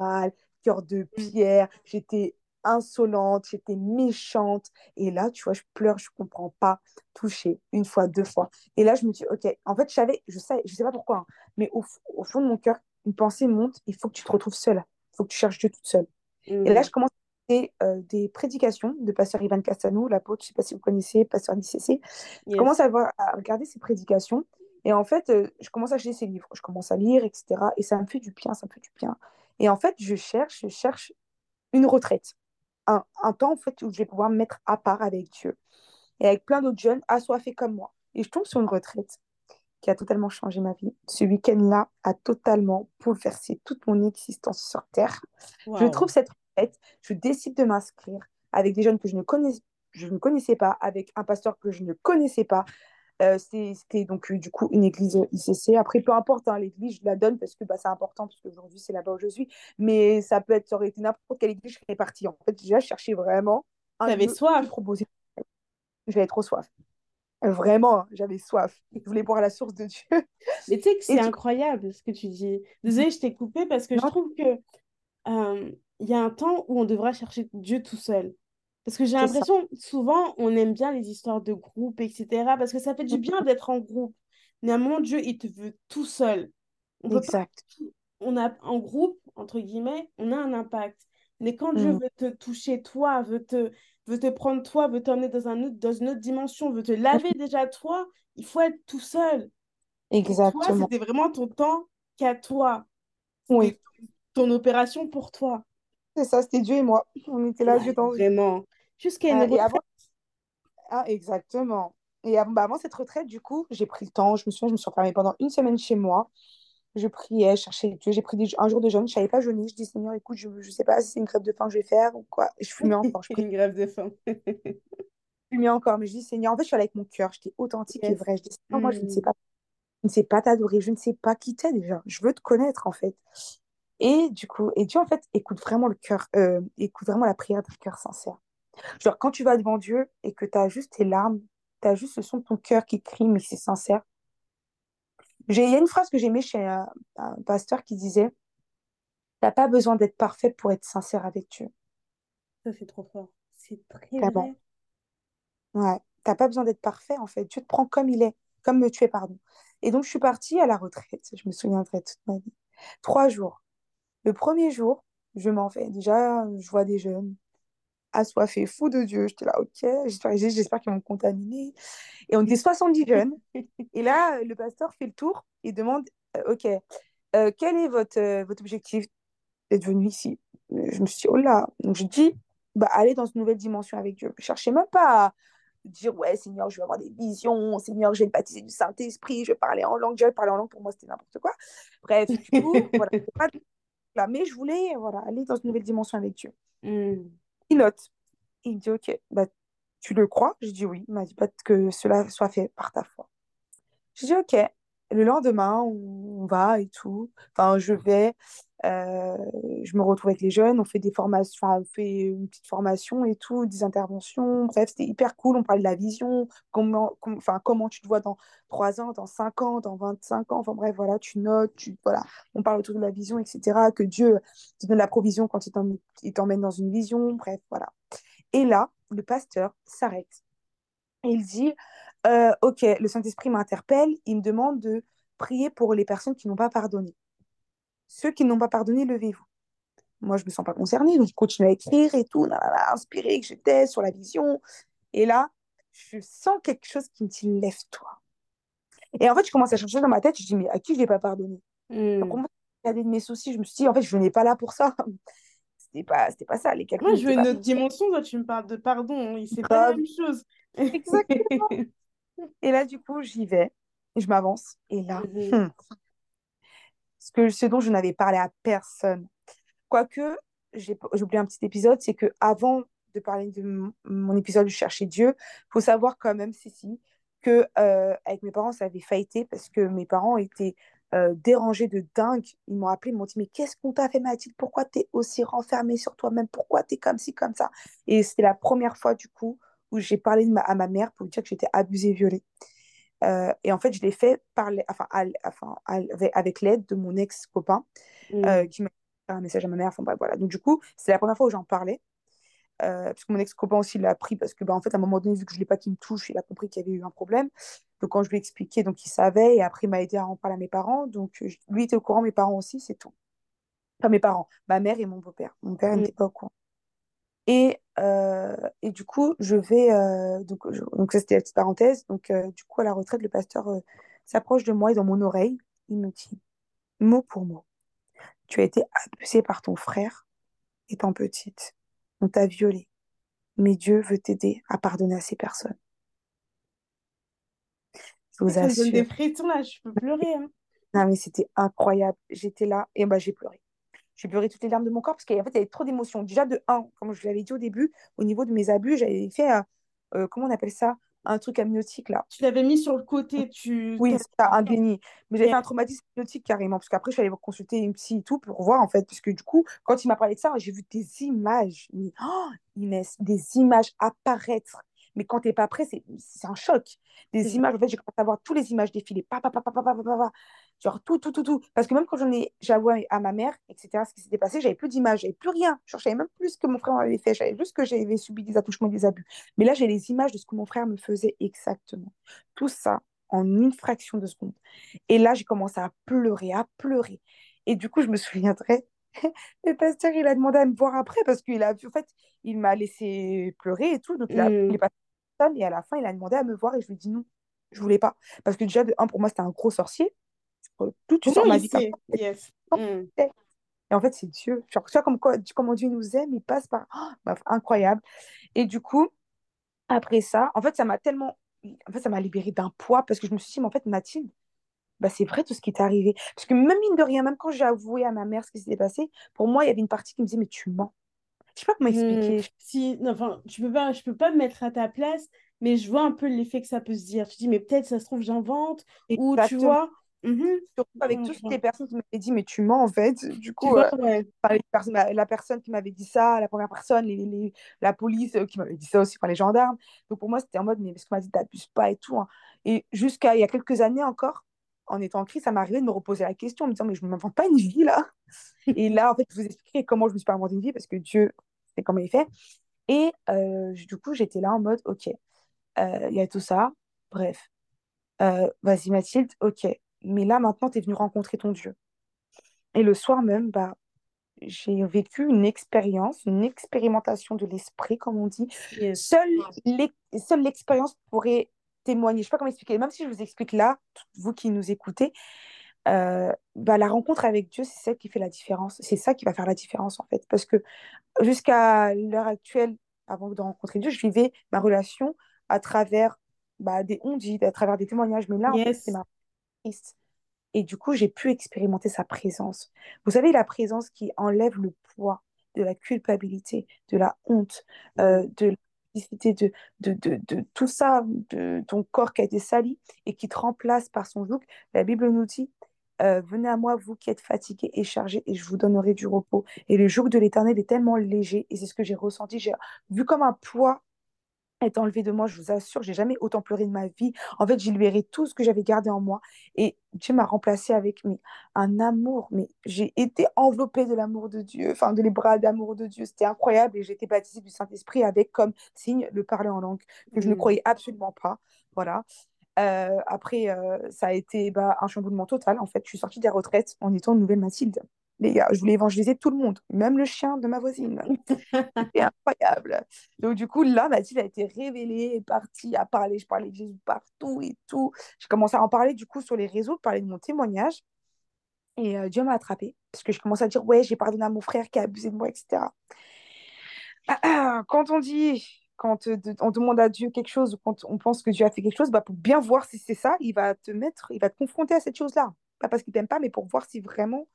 mal, cœur de pierre, j'étais insolente, j'étais méchante. Et là, tu vois, je pleure, je comprends pas. Touchée, une fois, deux fois. Et là, je me dis, OK, en fait, je savais, je sais, je sais pas pourquoi, hein, mais au, fond de mon cœur, une pensée monte, il faut que tu te retrouves seule. Il faut que tu cherches Dieu toute seule. Et là, je commence à écouter euh, des prédications de pasteur Ivan Castano, l'apôtre, je sais pas si vous connaissez, pasteur d'ICC. Je commence à, voir, à regarder ses prédications. Et en fait, euh, je commence à acheter ses livres. Je commence à lire, etc. Et ça me fait du bien, ça me fait du bien. Et en fait, je cherche, je cherche une retraite. Un, un temps, en fait, où je vais pouvoir me mettre à part avec Dieu. Et avec plein d'autres jeunes assoiffés comme moi. Et je tombe sur une retraite qui a totalement changé ma vie. Ce week-end-là a totalement bouleversé toute mon existence sur Terre. Je trouve cette retraite, je décide de m'inscrire avec des jeunes que je ne connais, je ne connaissais pas, avec un pasteur que je ne connaissais pas. Euh, C'était donc euh, du coup une église ICC. Après, peu importe, hein, l'église, je la donne parce que bah, c'est important, parce qu'aujourd'hui, c'est là-bas où je suis. Mais ça peut être, ça aurait été n'importe quelle église, je serais partie. En fait, déjà, je cherchais vraiment qui soif. proposait. J'avais trop soif. Vraiment, hein, j'avais soif. Je voulais boire à la source de Dieu. Mais tu sais que c'est incroyable ce que tu dis. Désolée, je t'ai coupé parce que je trouve que euh, il y a un temps où on devra chercher Dieu tout seul. Parce que j'ai l'impression, souvent, on aime bien les histoires de groupe, etc. Parce que ça fait du bien d'être en groupe. Mais à un moment, Dieu, il te veut tout seul. On pas Exact. on a en groupe, entre guillemets, on a un impact. Mais quand Dieu Mm. veut te toucher, toi, veut te, veut te prendre, toi, veut t'emmener dans un autre, dans une autre dimension, veut te laver déjà, toi, il faut être tout seul. Toi, Exactement. c'était vraiment ton temps qu'à toi. Oui, ton opération pour toi. c'est ça, c'était Dieu et moi. On était là, Dieu Ouais, dans... vraiment. Jusqu'à une Euh, et retraite. avant, ah, exactement. Et avant, bah, avant cette retraite, du coup, j'ai pris le temps. Je me souviens, je me suis enfermée pendant une semaine chez moi. Je priais, je cherchais Dieu. J'ai pris des- un jour de jeûne. Je savais pas jeûner. Je dis, Seigneur, écoute, je ne sais pas si c'est une grève de faim que je vais faire ou quoi. Je fumais [laughs] encore. Je Une grève de faim. je fumais encore. Mais je dis, Seigneur, en fait, je suis allée avec mon cœur. J'étais authentique et Yes. vraie. Je dis, Seigneur, moi, je ne sais Mm. pas. Je ne sais pas t'adorer. Je ne sais pas qui t'es déjà. Je veux te connaître, en fait. Et du coup, et Dieu, en fait, écoute vraiment le cœur, euh, écoute vraiment la prière d'un cœur sincère. Genre, quand tu vas devant Dieu et que tu as juste tes larmes, tu as juste le son de ton cœur qui crie, mais c'est sincère. Il y a une phrase que j'aimais chez un, un, pasteur qui disait T'as pas besoin d'être parfait pour être sincère avec Dieu. Ça, c'est trop fort. C'est très vrai. Ouais. T'as pas besoin d'être parfait, en fait. Dieu te prend comme il est, comme tu es, pardon. Et donc, je suis partie à la retraite. Je me souviendrai toute ma vie. Trois jours. Le premier jour, je m'en vais. Déjà, je vois des jeunes assoiffés, fous de Dieu. J'étais là, ok, j'espère qu'ils vont me contaminer. Et on était 70 [laughs] jeunes. Et là, le pasteur fait le tour et demande, euh, ok, euh, quel est votre, euh, votre objectif d'être venu ici? Je me suis dit, oh là. Donc, je dis, bah, aller dans une nouvelle dimension avec Dieu. Je cherchais même pas à dire, ouais, Seigneur, je vais avoir des visions, Seigneur, je vais baptiser du Saint-Esprit, je vais parler en langue. J'avais parler en langue, pour moi, c'était n'importe quoi. Bref, du coup, [laughs] voilà, pas là, mais je voulais voilà, aller dans une nouvelle dimension avec Dieu. Mm. Il note. Il dit, OK, bah, tu le crois? Je dis oui. Il m'a dit pas que cela soit fait par ta foi. Je dis, OK. Le lendemain, on va et tout. Enfin, je vais. Euh, je me retrouve avec les jeunes, on fait des formations, on fait une petite formation et tout, des interventions. Bref, c'était hyper cool. On parle de la vision, comment, comment tu te vois dans 3 ans, dans 5 ans, dans 25 ans. Enfin bref, voilà, tu notes, tu, voilà. on parle autour de la vision, etc. Que Dieu te donne la provision quand il t'emmène dans une vision. Bref, voilà. Et là, le pasteur s'arrête. Il dit, euh, OK, le Saint-Esprit m'interpelle, il me demande de prier pour les personnes qui n'ont pas pardonné. Ceux qui n'ont pas pardonné, levez-vous. Moi, je ne me sens pas concernée, donc je continue à écrire et tout, inspirée que j'étais sur la vision. Et là, je sens quelque chose qui me dit lève-toi. Et en fait, je commence à chercher dans ma tête, je dis mais à qui je n'ai pas pardonné? Mm. Donc, de mes soucis, je me suis dit en fait, je n'ai pas là pour ça. [laughs] C'était pas, c'était pas ça. Les Moi, je veux une autre dimension, toi, tu me parles de pardon. C'est pas la même chose. Exactement. [laughs] et là, du coup, j'y vais, et je m'avance. Et là, mm-hmm. hmm, ce, que, ce dont je n'avais parlé à personne. Quoique, j'ai oublié un petit épisode, c'est que avant de parler de mon épisode de Chercher Dieu, faut savoir quand même, Cécile, que euh, avec mes parents, ça avait faillité parce que mes parents étaient euh, dérangés de dingue. Ils m'ont appelé, ils m'ont dit Mais qu'est-ce qu'on t'a fait, Mathilde? Pourquoi tu es aussi renfermée sur toi-même? Pourquoi tu es comme ci, comme ça? Et c'était la première fois, du coup, où j'ai parlé à ma mère pour lui dire que j'étais abusée, violée. Euh, et en fait, je l'ai fait par enfin, enfin, avec l'aide de mon ex-copain euh, mm. qui m'a fait un message à ma mère. Enfin, voilà. Donc, du coup, c'est la première fois où j'en parlais. Euh, parce que mon ex-copain aussi l'a appris parce que, bah, en fait, à un moment donné, vu que je ne l'ai pas qui me touche, il a compris qu'il y avait eu un problème. Donc, quand je lui ai expliqué, donc, il savait et après, il m'a aidé à en parler à mes parents. Donc, lui était au courant, mes parents aussi, c'est tout. Pas mes parents, ma mère et mon beau-père. Mon père mm. n'était pas au courant. Et, euh, et du coup, je vais. Euh, donc, donc, ça, c'était la petite parenthèse. Donc, euh, du coup, à la retraite, le pasteur s'approche de moi et dans mon oreille, il me dit mot pour mot Tu as été abusée par ton frère étant petite. On t'a violée. Mais Dieu veut t'aider à pardonner à ces personnes. Je vous ça assure. me donne des frissons là, je peux pleurer. Hein. Non, mais c'était incroyable. J'étais là et bah, j'ai pleuré j'ai pleuré toutes les larmes de mon corps parce qu'en fait, il y avait trop d'émotions. Déjà, de un, comme je l'avais dit au début, au niveau de mes abus, j'avais fait, euh, comment on appelle ça? Un truc amniotique là. Tu l'avais mis sur le côté, tu... Oui, c'est un déni. Mais j'avais fait un traumatisme amniotique carrément, parce qu'après, je suis allée consulter une psy et tout pour voir en fait, parce que du coup, quand il m'a parlé de ça, j'ai vu des images, mais, oh, Inès, des images apparaître mais quand tu n'es pas prêt, c'est un choc. Des images, en fait, j'ai commencé à voir toutes les images défiler. Pa, pa, pa, pa, pa, pa, pa, Genre tout, tout, tout, tout. Parce que même quand j'en ai, j'avoué à ma mère, etc., ce qui s'était passé, j'avais plus d'images, j'avais plus rien. Genre, je savais même plus ce que mon frère m'avait fait. Je savais juste que j'avais subi des attouchements et des abus. Mais là, j'ai les images de ce que mon frère me faisait exactement. Tout ça en une fraction de seconde. Et là, j'ai commencé à pleurer, à pleurer. Et du coup, je me [laughs] souviendrai, [laughs] le pasteur, il a demandé à me voir après parce qu'il a vu, en fait, il m'a laissé pleurer et tout. Donc, il, a, il est passé et à la fin, il a demandé à me voir et je lui ai dit non, je voulais pas. Parce que déjà, de un, pour moi, c'était un gros sorcier. Tout, tu sors ma vie comme yes. Mm. Et en fait, c'est Dieu. Genre, tu vois comme quoi, comment Dieu nous aime, il passe par. Oh, incroyable. Et du coup, après ça, en fait, ça m'a tellement. En fait, ça m'a libéré d'un poids parce que je me suis dit, mais en fait, Mathilde, bah, c'est vrai tout ce qui t'est arrivé. Parce que même mine de rien, même quand j'ai avoué à ma mère ce qui s'était passé, pour moi, il y avait une partie qui me disait, mais tu mens. Je sais pas comment hmm. expliquer. si, enfin, tu peux pas, je peux pas me mettre à ta place, mais je vois un peu l'effet que ça peut se dire. Tu dis, mais peut-être ça se trouve, j'invente. Ou tu vois, Mhm. Surtout avec toutes les personnes qui m'avaient dit, mais tu mens en fait. Du coup, vois, euh, ouais. la, la personne qui m'avait dit ça, la première personne, les, les- la police euh, qui m'avait dit ça aussi, enfin les gendarmes. Donc pour moi, c'était en mode, mais parce qu'on m'a dit, t'abuses pas et tout. hein. Et jusqu'à il y a quelques années encore, en étant en crise, ça m'est arrivé de me reposer la question, en me disant, mais je ne m'invente pas une vie là. [laughs] Et là, en fait, je vous expliquerai comment je me suis pas inventé une vie, parce que Dieu, c'est comment il fait. Et euh, du coup, j'étais là en mode, ok, euh, il y a tout ça, bref. Euh, vas-y Mathilde, ok. Mais là, maintenant, tu es venue rencontrer ton Dieu. Et le soir même, bah, j'ai vécu une expérience, une expérimentation de l'esprit, comme on dit. Yes. Seule l'expérience pourrait témoigner. Je sais pas comment expliquer. Même si je vous explique là, vous qui nous écoutez, euh, bah, la rencontre avec Dieu, c'est celle qui fait la différence. C'est ça qui va faire la différence, en fait. Parce que jusqu'à l'heure actuelle, avant de rencontrer Dieu, je vivais ma relation à travers bah, des on-dit, à travers des témoignages. Mais là, en fait, c'est ma Christ. Et du coup, j'ai pu expérimenter sa présence. Vous savez, la présence qui enlève le poids de la culpabilité, de la honte, euh, de de tout ça, de ton corps qui a été sali et qui te remplace par son joug. La Bible nous dit, euh, venez à moi, vous qui êtes fatigués et chargés, et je vous donnerai du repos. Et le joug de l'Éternel est tellement léger, et c'est ce que j'ai ressenti. J'ai vu comme un poids est enlevé de moi, je vous assure, j'ai jamais autant pleuré de ma vie. En fait, j'ai libéré tout ce que j'avais gardé en moi et Dieu m'a remplacé avec mais, un amour. Mais j'ai été enveloppée de l'amour de Dieu, enfin de les bras d'amour de Dieu. C'était incroyable et j'ai été baptisée du Saint-Esprit avec comme signe le parler en langue que je ne Mm. croyais absolument pas. Voilà. Euh, après, euh, ça a été bah, un chamboulement total. En fait, je suis sortie des retraites en étant une nouvelle Mathilde. Les gars, je voulais évangéliser tout le monde, même le chien de ma voisine. [laughs] C'était incroyable. Donc, du coup, là, Mathilde a été révélée, est partie à parler. Je parlais de Jésus partout et tout. J'ai commencé à en parler, du coup, sur les réseaux, parler de mon témoignage. Et euh, Dieu m'a attrapée parce que je commençais à dire Ouais, j'ai pardonné à mon frère qui a abusé de moi, etc. Quand on dit, quand euh, on demande à Dieu quelque chose ou quand on pense que Dieu a fait quelque chose, bah, pour bien voir si c'est ça, il va te mettre, il va te confronter à cette chose-là. Pas parce qu'il t'aime pas, mais pour voir si vraiment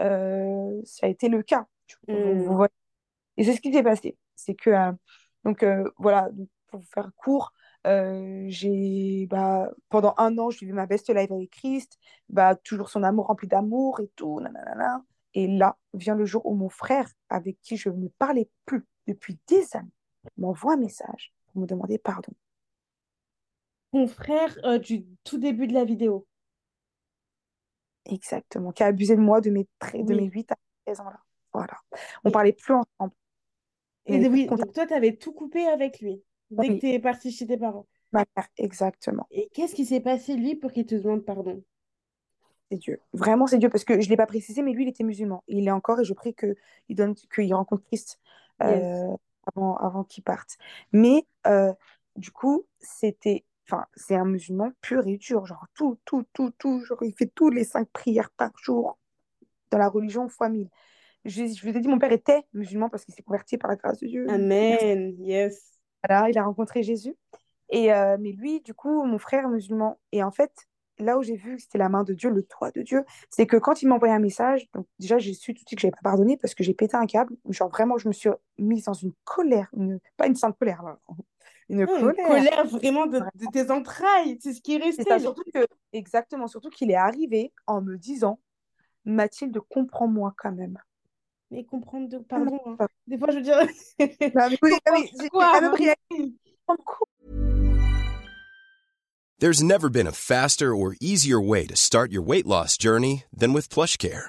euh, ça a été le cas. Mm. voyez et c'est ce qui s'est passé. C'est que, euh, donc euh, voilà, donc, pour vous faire court, j'ai, bah, pendant un an, je vivais ma best life avec Christ, bah, toujours son amour rempli d'amour et tout, nanana. Et là vient le jour où mon frère, avec qui je ne parlais plus depuis des années, m'envoie un message pour me demander pardon. Ton frère euh, du tout début de la vidéo. Exactement, qui a abusé de moi de mes, tra- de Oui. mes 8 à 13 ans là. Voilà. On parlait plus ensemble. Et Et oui, donc toi, tu avais tout coupé avec lui dès Oui. que tu es partie chez tes parents. ma mère, exactement. Et qu'est-ce qui s'est passé, lui, pour qu'il te demande pardon? C'est Dieu. Vraiment, c'est Dieu. Parce que je ne l'ai pas précisé, mais lui, il était musulman. Il est encore, et je prie qu'il rencontre Christ euh, avant, avant qu'il parte. Mais euh, du coup, c'était. Enfin, c'est un musulman pur et dur. Genre, tout, tout, tout, tout. Genre, il fait tous les cinq prières par jour dans la religion fois mille. Je, je vous ai dit, mon père était musulman parce qu'il s'est converti par la grâce de Dieu. Amen. Yes. Voilà, il a rencontré Jésus. Et, euh, mais lui, du coup, mon frère musulman. Et en fait, là où j'ai vu que c'était la main de Dieu, le toit de Dieu, c'est que quand il m'a envoyé un message, donc déjà, j'ai su tout de suite que je n'avais pas pardonné parce que j'ai pété un câble. Genre, vraiment, je me suis mise dans une colère, une- pas une sainte colère, là. Une Ouais, une colère. colère vraiment de, de tes entrailles. C'est ce qui est resté. ça, genre. surtout que, exactement, surtout qu'il est arrivé en me disant, Mathilde, comprends-moi quand même. Mais comprendre de... Pardon. hein. Pardon. Des fois, je veux dire... [laughs] Non, non. There's never been a faster or easier way to start your weight loss journey than with PlushCare.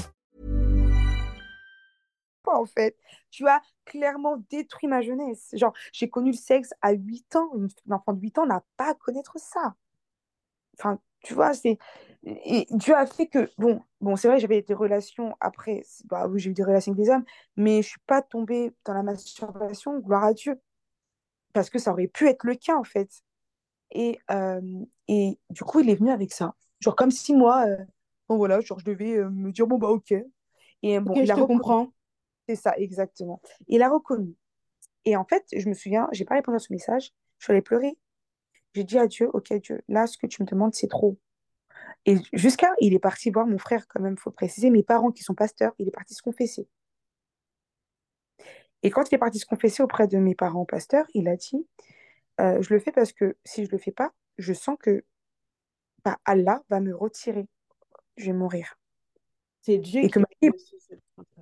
quoi, en fait? Tu as clairement détruit ma jeunesse. Genre, j'ai connu le sexe à 8 ans. Une enfant de 8 ans n'a pas à connaître ça. Enfin, tu vois, c'est... Et Dieu a fait que... Bon, bon c'est vrai, j'avais des relations après. Bah oui, j'ai eu des relations avec des hommes, mais je suis pas tombée dans la masturbation, gloire à Dieu. Parce que ça aurait pu être le cas, en fait. Et, euh, et du coup, il est venu avec ça. Genre comme si moi, euh, bon voilà, genre je devais euh, me dire, bon bah ok. Et bon, il je a te comprends. C'est ça, exactement. Il a reconnu. Et en fait, je me souviens, j'ai pas répondu à ce message, je suis allée pleurer. J'ai dit à Dieu, ok Dieu, là, ce que tu me demandes, c'est trop. Et jusqu'à, il est parti voir mon frère, quand même, faut préciser, mes parents qui sont pasteurs, il est parti se confesser. Et quand il est parti se confesser auprès de mes parents pasteurs, il a dit, euh, je le fais parce que si je le fais pas, je sens que bah, Allah va me retirer, je vais mourir. C'est Dieu Et que ma vie,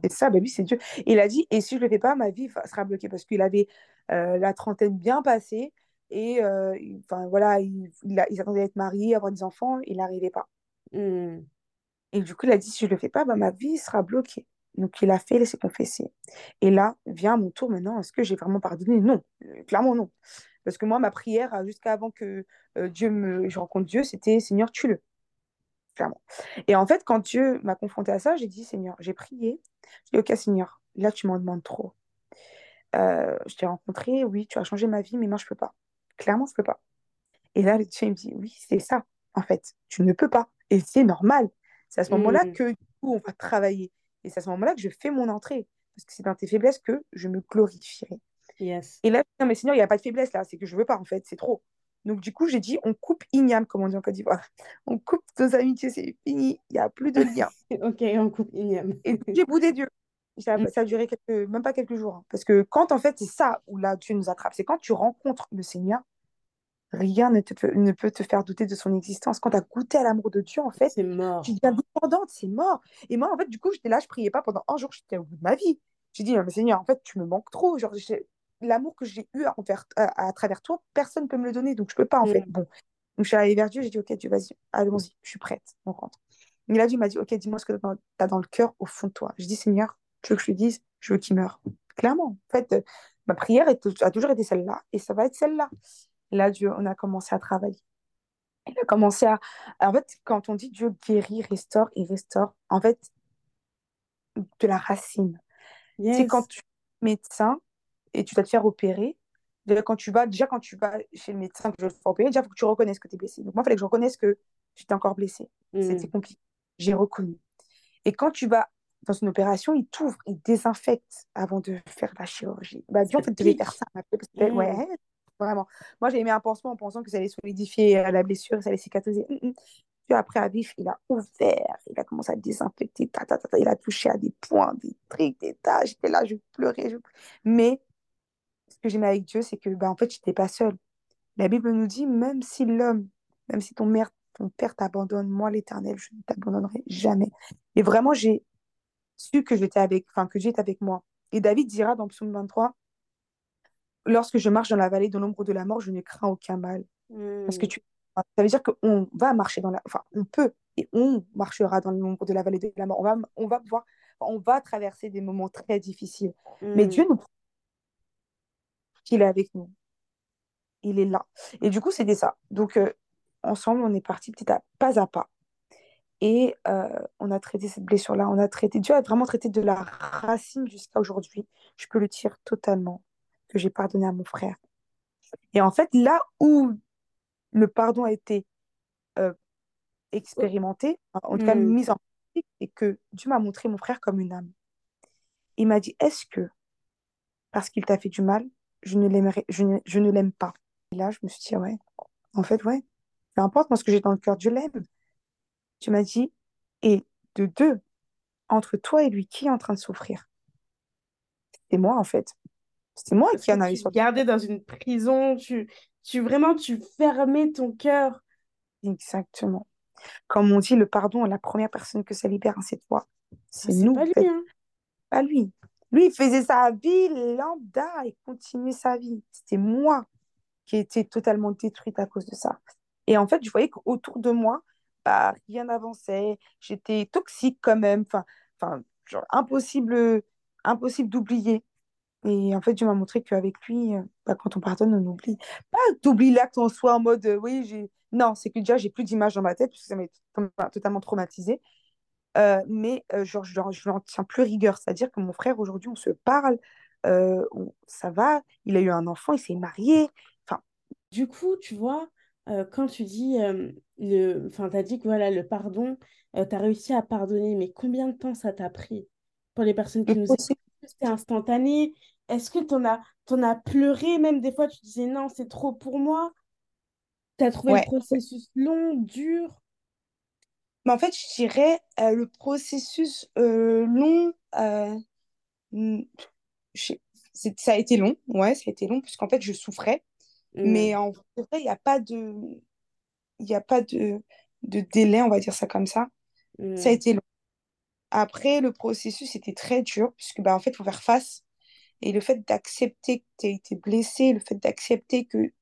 c'est ça, bah oui, c'est Dieu. Et il a dit, et si je le fais pas, ma vie sera bloquée parce qu'il avait euh, la trentaine bien passée et euh, il- voilà, il, il, a- il attendait d'être marié, avoir des enfants, il n'arrivait pas. Hmm. Et du coup, il a dit, si je le fais pas, bah, ma vie sera bloquée. Donc il a fait, il s'est confessé. Et là, vient mon tour maintenant, est-ce que j'ai vraiment pardonné? Non, Euh, clairement non. Parce que moi, ma prière, jusqu'à avant que euh, Dieu me, je rencontre Dieu, c'était Seigneur, tue-le, clairement. Et en fait, quand Dieu m'a confronté à ça, j'ai dit, Seigneur, j'ai prié. J'ai dit, ok, Seigneur, là, tu m'en demandes trop. Euh, je t'ai rencontré, oui, tu as changé ma vie, mais moi, je peux pas. Clairement, je peux pas. Et là, le Dieu il me dit, oui, c'est ça, en fait, tu ne peux pas. Et c'est normal. C'est à ce moment-là Hmm. que, on va travailler. Et c'est à ce moment-là que je fais mon entrée. Parce que c'est dans tes faiblesses que je me glorifierai. Yes. Et là, non, mais Seigneur, il n'y a pas de faiblesse là, c'est que je veux pas, en fait, c'est trop. Donc, du coup, j'ai dit, on coupe igname, comme on dit en Côte d'Ivoire. On coupe nos amitiés, c'est fini, il n'y a plus de lien. [laughs] Ok, on coupe Ignam. Et j'ai boudé Dieu. Ça, ça a duré quelques, même pas quelques jours. hein. Parce que quand, en fait, c'est ça où là, Dieu nous attrape. C'est quand tu rencontres le Seigneur, rien ne, te, ne peut te faire douter de son existence. Quand tu as goûté à l'amour de Dieu, en fait, C'est mort. tu deviens dépendante, c'est mort. Et moi, en fait, du coup, j'étais là, je priais pas pendant un jour, j'étais au bout de ma vie. J'ai dit, mais Seigneur, en fait, tu me manques trop. Genre, l'amour que j'ai eu à, envers- à, à travers toi, personne ne peut me le donner, donc je peux pas, en fait. Mm. Bon. Donc, je suis allée vers Dieu, j'ai dit, ok, Dieu, vas-y, allons-y, je suis prête, on rentre. Et là, Dieu m'a dit, ok, dis-moi ce que tu as dans le cœur, au fond de toi. Je dis, Seigneur, tu veux que je lui dise, je veux qu'il meure. Clairement, en fait, euh, ma prière est- a toujours été celle-là, et ça va être celle-là. Là, Dieu, on a commencé à travailler. Il a commencé à... En fait, quand on dit Dieu guérit, restaure, il restaure, en fait, de la racine. C'est quand tu es médecin et tu dois te faire opérer. Déjà, quand tu vas, déjà, quand tu vas chez le médecin que je vais te faire opérer, déjà, il faut que tu reconnaisses que tu es blessé. Donc, moi, il fallait que je reconnaisse que j'étais encore blessée. C'était Hmm. compliqué. J'ai reconnu. Et quand tu vas dans une opération, il t'ouvre, il désinfecte avant de faire la chirurgie. Bah, Dieu, en fait, devait pique. faire ça. parce que- Hmm. Ouais, vraiment. Moi, j'avais mis un pansement en pensant que ça allait solidifier euh, la blessure, ça allait cicatriser. Mm, mm. Puis après, à vif, il a ouvert, il a commencé à désinfecter, ta, ta, ta, il a touché à des points, des trucs, des tas. J'étais là, je pleurais. je- Mais ce que j'aimais avec Dieu, c'est que, bah, en fait, je n'étais pas seule. La Bible nous dit, même si l'homme, même si ton, mère, ton père t'abandonne, moi, l'Éternel, je ne t'abandonnerai jamais. Et vraiment, j'ai su que j'étais avec, enfin, que Dieu est avec moi. Et David dira dans Psaume 23, lorsque je marche dans la vallée de l'ombre de la mort, je ne crains aucun mal. Parce que Hmm. tu, ça veut dire qu'on va marcher dans la, enfin, on peut et on marchera dans l'ombre de la vallée de la mort. On va, on va pouvoir, on va traverser des moments très difficiles. Mais Hmm. Dieu nous prouve qu'il est avec nous. Il est là. Et du coup, c'était ça. Donc, euh, ensemble, on est parti petit à pas à pas. Et euh, on a traité cette blessure-là. On a traité, Dieu a vraiment traité de la racine jusqu'à aujourd'hui. Je peux le dire totalement que j'ai pardonné à mon frère. Et en fait, là où le pardon a été euh, expérimenté, en tout cas Hmm. mis en pratique, c'est que Dieu m'a montré mon frère comme une âme. Il m'a dit, est-ce que parce qu'il t'a fait du mal, je ne l'aimerais, je ne, je ne l'aime pas? Et là, je me suis dit, ouais, en fait, ouais, peu importe moi ce que j'ai dans le cœur, Dieu l'aime. Tu m'as dit, et de deux, entre toi et lui, qui est en train de souffrir? C'est moi, en fait. C'est moi Parce qui en avais te gardais dans une prison, tu, tu vraiment, tu fermais ton cœur. Exactement. Comme on dit, le pardon, la première personne que ça libère, hein, c'est toi. Ah, C'est nous, pas lui, hein. Pas lui. Lui, il faisait sa vie lambda et continuait sa vie. C'était moi qui étais totalement détruite à cause de ça. Et en fait, je voyais qu'autour de moi, bah, rien n'avançait. J'étais toxique quand même. Enfin, enfin, genre, impossible impossible d'oublier. Et en fait, Dieu m'a montré qu'avec lui, euh, bah, quand on pardonne, on oublie. Pas d'oublier l'acte en soi en mode, euh, oui, j'ai... Non, c'est que déjà, j'ai plus d'image dans ma tête, parce que ça m'a totalement traumatisée. Euh, mais genre, je n'en tiens plus rigueur. C'est-à-dire que mon frère, aujourd'hui, on se parle, ça va, il a eu un enfant, il s'est marié. Enfin... Du coup, tu vois, quand tu dis, le... enfin, tu as dit que voilà, le pardon, tu as réussi à pardonner, mais combien de temps ça t'a pris pour les personnes qui nous écoutent? C'était instantané? Est-ce que tu en as, en as pleuré Même des fois, tu disais non, c'est trop pour moi Tu as trouvé le processus long, dur? Mais en fait, je dirais le processus long, ça a été long, ouais, ça a été long, puisqu'en fait, je souffrais. Mais mmh. en vrai, il n'y a pas de, il a pas de, de délai, on va dire ça comme ça. Ça a mmh. été long. Après, le processus était très dur, puisque bah, en fait, il faut faire face. Et le fait d'accepter que tu as été blessé, le fait d'accepter que,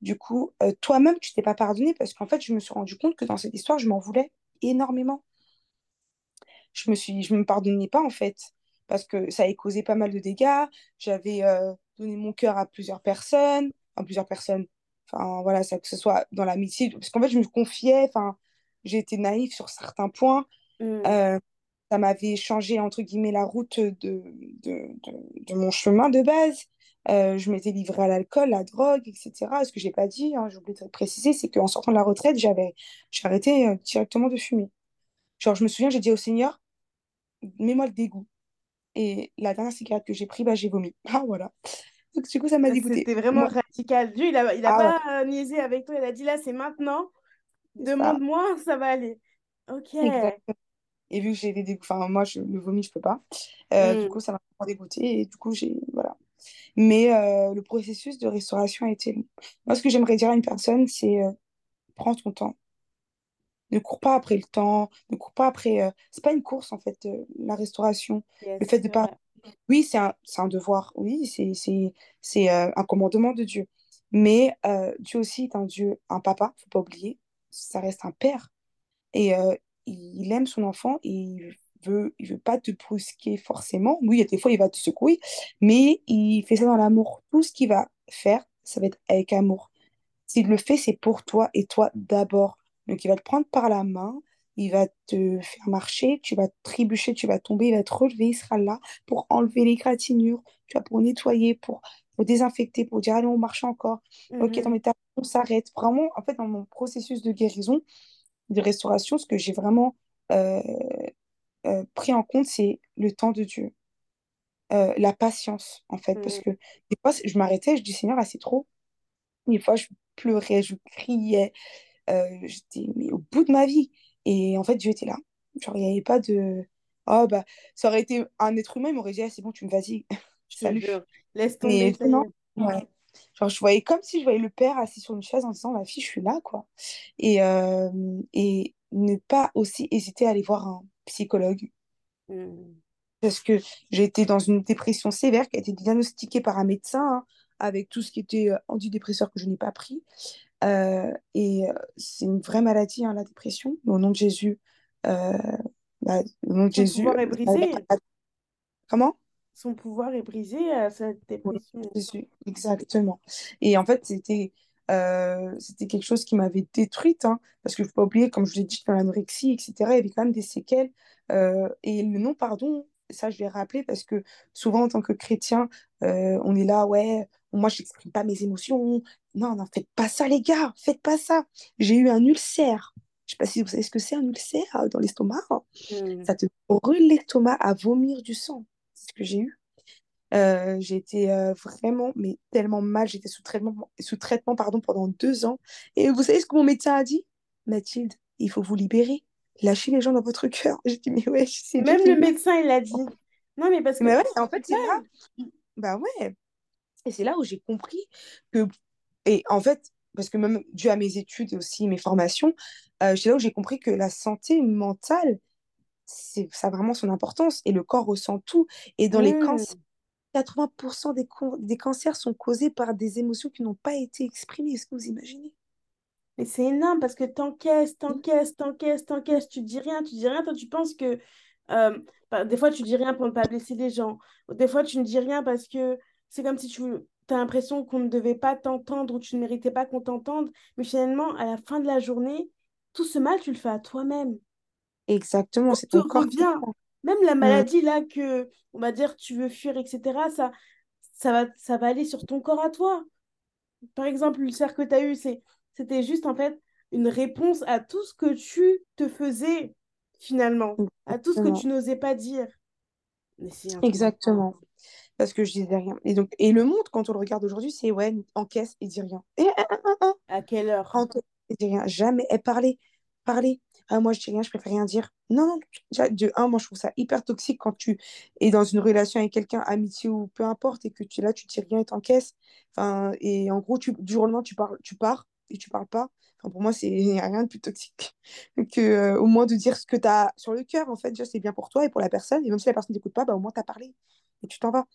du coup, euh, toi-même, tu t'es pas pardonné, parce qu'en fait, je me suis rendu compte que dans cette histoire, je m'en voulais énormément. Je me suis, je me pardonnais pas, en fait, parce que ça a causé pas mal de dégâts. J'avais euh, donné mon cœur à plusieurs personnes, à plusieurs personnes, enfin, voilà, ça, que ce soit dans l'amitié, parce qu'en fait, je me confiais, enfin, j'ai été naïve sur certains points. Mmh. Euh, ça m'avait changé, entre guillemets, la route de, de, de, mon chemin de base. Euh, je m'étais livrée à l'alcool, à la drogue, etc. Ce que j'ai pas dit, hein, j'ai oublié de préciser, c'est qu'en sortant de la retraite, j'avais j'ai arrêté euh, directement de fumer. Genre, je me souviens, j'ai dit au Seigneur, mets-moi le dégoût. Et la dernière cigarette que j'ai prise, bah, j'ai vomi. [laughs] Ah, voilà. Donc, du coup, ça m'a dégoûté. C'était vraiment radical. Dieu, il a, il a ah pas niaisé avec toi. Il a dit là, c'est maintenant. Demande-moi, ça. va aller. Ok. Exactement. Et vu que j'ai des enfin moi je, le vomi je peux pas euh, du mm. coup ça m'a dégoûté et du coup j'ai mais euh, le processus de restauration a été long. Moi ce que j'aimerais dire à une personne c'est euh, prends ton temps. Ne cours pas après le temps. Ne cours pas après c'est pas une course en fait la restauration. Le fait de pas oui c'est un, un devoir. Oui c'est c'est c'est un commandement de Dieu. Mais Dieu aussi est un Dieu un papa faut pas oublier. Ça reste un père. Et il aime son enfant et il veut, il veut pas te brusquer forcément. Oui, il y a des fois, il va te secouer, mais il fait ça dans l'amour. Tout ce qu'il va faire, ça va être avec amour. S'il le fait, c'est pour toi et toi d'abord. Donc, il va te prendre par la main, il va te faire marcher, tu vas trébucher, tu vas tomber, il va te relever, il sera là pour enlever les gratinures, tu vas pour nettoyer, pour, pour désinfecter, pour dire allez, on marche encore. Ok, dans mes on s'arrête. Vraiment, en fait, dans mon processus de guérison, de restauration, ce que j'ai vraiment euh, euh, pris en compte, c'est le temps de Dieu, euh, la patience, en fait. Parce mm. que des fois, je m'arrêtais, je dis Seigneur, là, c'est trop. Des fois, je pleurais, je criais, j'étais au bout de ma vie. Et en fait, Dieu était là. Genre, il n'y avait pas de. Oh, bah, ça aurait été un être humain, il m'aurait dit, ah, c'est bon, tu me vas-y. [laughs] Salut. Laisse tomber. ouais. Genre, je voyais comme si je voyais le père assis sur une chaise en disant, ma fille, je suis là, quoi. Et, euh, et ne pas aussi hésiter à aller voir un psychologue. Mmh. Parce que j'ai été dans une dépression sévère qui a été diagnostiquée par un médecin hein, avec tout ce qui était euh, antidépresseur que je n'ai pas pris. Euh, et c'est une vraie maladie, hein, la dépression. au nom de Jésus, bah, au nom de Jésus. Est brisé. Comment? Son pouvoir est brisé à cette dépression. exactement. Et en fait, c'était euh, c'était quelque chose qui m'avait détruite, hein, parce qu'il ne faut pas oublier, comme je l'ai dit, dans l'anorexie, etc., il y avait quand même des séquelles. Euh, et le non-pardon, ça, je vais rappeler, parce que souvent, en tant que chrétien, euh, on est là, ouais, moi, je n'exprime pas mes émotions. Non, non, faites pas ça, les gars, faites pas ça. J'ai eu un ulcère. Je ne sais pas si vous savez ce que c'est un ulcère dans l'estomac. Mmh. Ça te brûle l'estomac à vomir du sang ce que j'ai eu. Euh, j'ai été euh, vraiment, mais tellement mal. J'étais sous traitement, sous traitement pardon, pendant deux ans. Et vous savez ce que mon médecin a dit? Mathilde, il faut vous libérer. Lâchez les gens dans votre cœur. [laughs] J'ai dit, mais ouais, c'est Même le médecin, il l'a dit. Non, mais parce que. Mais ouais, en fait, c'est là. Bah ouais. Et c'est là où j'ai compris que. Et en fait, parce que même dû à mes études aussi mes formations, euh, c'est là où j'ai compris que la santé mentale, ça a vraiment son importance et le corps ressent tout. Et dans les mmh. cancers, 80% des, des cancers sont causés par des émotions qui n'ont pas été exprimées. Est-ce que vous imaginez? Mais c'est énorme parce que t'encaisses, t'encaisses, t'encaisses, t'encaisses, tu dis rien, tu dis rien. Toi, tu penses que Euh, bah, des fois, tu dis rien pour ne pas blesser les gens. Des fois, tu ne dis rien parce que c'est comme si tu as l'impression qu'on ne devait pas t'entendre ou tu ne méritais pas qu'on t'entende. Mais finalement, à la fin de la journée, tout ce mal, tu le fais à toi-même. Exactement, c'est ton corps revient. Même la Mm. maladie là que, on va dire, tu veux fuir, etc., ça, ça va, ça va aller sur ton corps à toi. Par exemple, l'ulcère que tu as eu, c'est, c'était juste en fait une réponse à tout ce que tu te faisais finalement, à tout ce que tu n'osais pas dire. Mais Exactement. Parce que je disais rien. Et donc, et le monde, quand on le regarde aujourd'hui, c'est ouais, encaisse et dis rien. Et ah, ah, ah, À quelle heure? encaisse et dis rien. Jamais. Et parler, parler. Ah, moi, je dis rien, je préfère rien dire. Non, non. déjà, De un, moi, je trouve ça hyper toxique quand tu es dans une relation avec quelqu'un, amitié ou peu importe, et que tu là, tu dis rien et t'encaisses. Enfin, et en gros, tu, du lendemain, tu parles, tu pars et tu parles pas. Enfin, pour moi, c'est rien de plus toxique [laughs] que euh, au moins de dire ce que tu as sur le cœur. En fait, c'est bien pour toi et pour la personne. Et même si la personne t'écoute pas, bah, au moins, tu as parlé et tu t'en vas.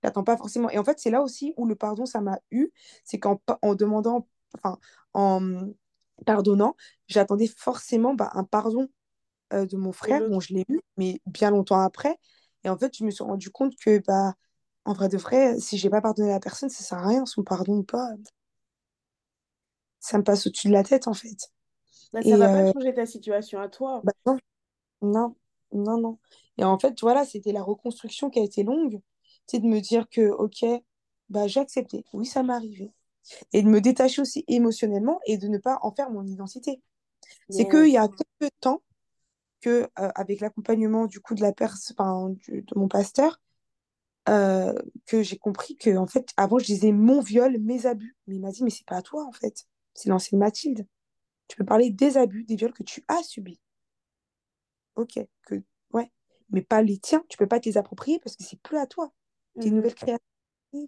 T'attends pas forcément. Et en fait, c'est là aussi où le pardon, ça m'a eu. C'est qu'en en demandant, enfin, en pardonnant, j'attendais forcément bah, un pardon euh, de mon frère. Bon, l'autre. je l'ai eu, mais bien longtemps après. Et en fait, je me suis rendu compte que, bah, en vrai de vrai, si j'ai pas pardonné la personne, ça sert à rien, son pardon ou pas. Ça me passe au-dessus de la tête, en fait. Bah, ça Et va pas euh, changer ta situation à toi. bah, non, non, non, non. Et en fait, voilà, c'était la reconstruction qui a été longue. C'est de me dire que, ok, bah, j'ai accepté. Oui, ça m'est arrivé. Et de me détacher aussi émotionnellement et de ne pas en faire mon identité. C'est qu'il y a quelques temps que, euh, avec l'accompagnement du coup de la pers enfin, du- de mon pasteur, euh, que j'ai compris que en fait, avant, je disais mon viol, mes abus. Mais il m'a dit, mais c'est pas à toi, en fait. C'est l'ancienne Mathilde. Tu peux parler des abus, des viols que tu as subis. Ok, que, ouais. Mais pas les tiens. Tu peux pas te les approprier parce que c'est plus à toi. T'es une Mhm. nouvelle création,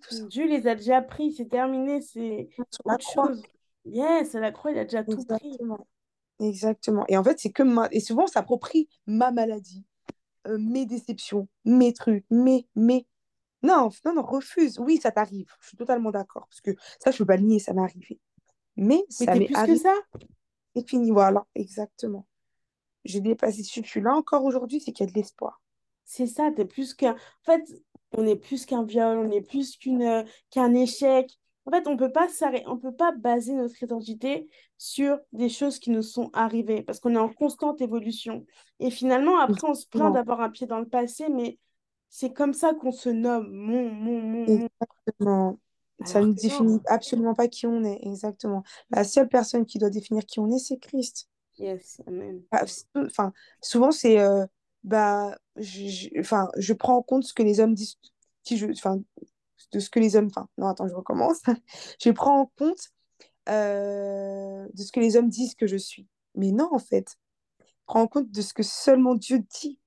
tout ça. Dieu les a déjà pris, c'est terminé, c'est autre croix. chose. Yes, à la croix, il a déjà tout pris. Exactement. Exactement. Et en fait, c'est que ma... Et souvent, on s'approprie ma maladie, euh, mes déceptions, mes trucs, mes, mes... Non, non, non, refuse. Oui, ça t'arrive. Je suis totalement d'accord. Parce que ça, je peux pas le nier, ça m'est arrivé. Mais Mais ça m'est plus que ça. et fini. Voilà, exactement. J'ai dépassé. Je suis là encore aujourd'hui, c'est qu'il y a de l'espoir. C'est ça, t'es plus qu'un... En fait, on est plus qu'un viol, on est plus qu'une, euh, qu'un échec. En fait, on peut pas s'arrêter, on peut pas baser notre identité sur des choses qui nous sont arrivées parce qu'on est en constante évolution. Et finalement, après, on se plaint d'avoir un pied dans le passé, mais c'est comme ça qu'on se nomme, mon, mon, mon. Exactement. Ça ne définit absolument pas qui on est. Exactement. La seule personne qui doit définir qui on est, c'est Christ. Yes, amen. Ah, Enfin, souvent, c'est. euh, bah, je, enfin, je prends en compte ce que les hommes disent. Qui je, enfin, de ce que les hommes. Enfin, non, attends, je recommence. [laughs] Je prends en compte euh, de ce que les hommes disent que je suis. Mais non, en fait. Prends en compte de ce que seulement Dieu dit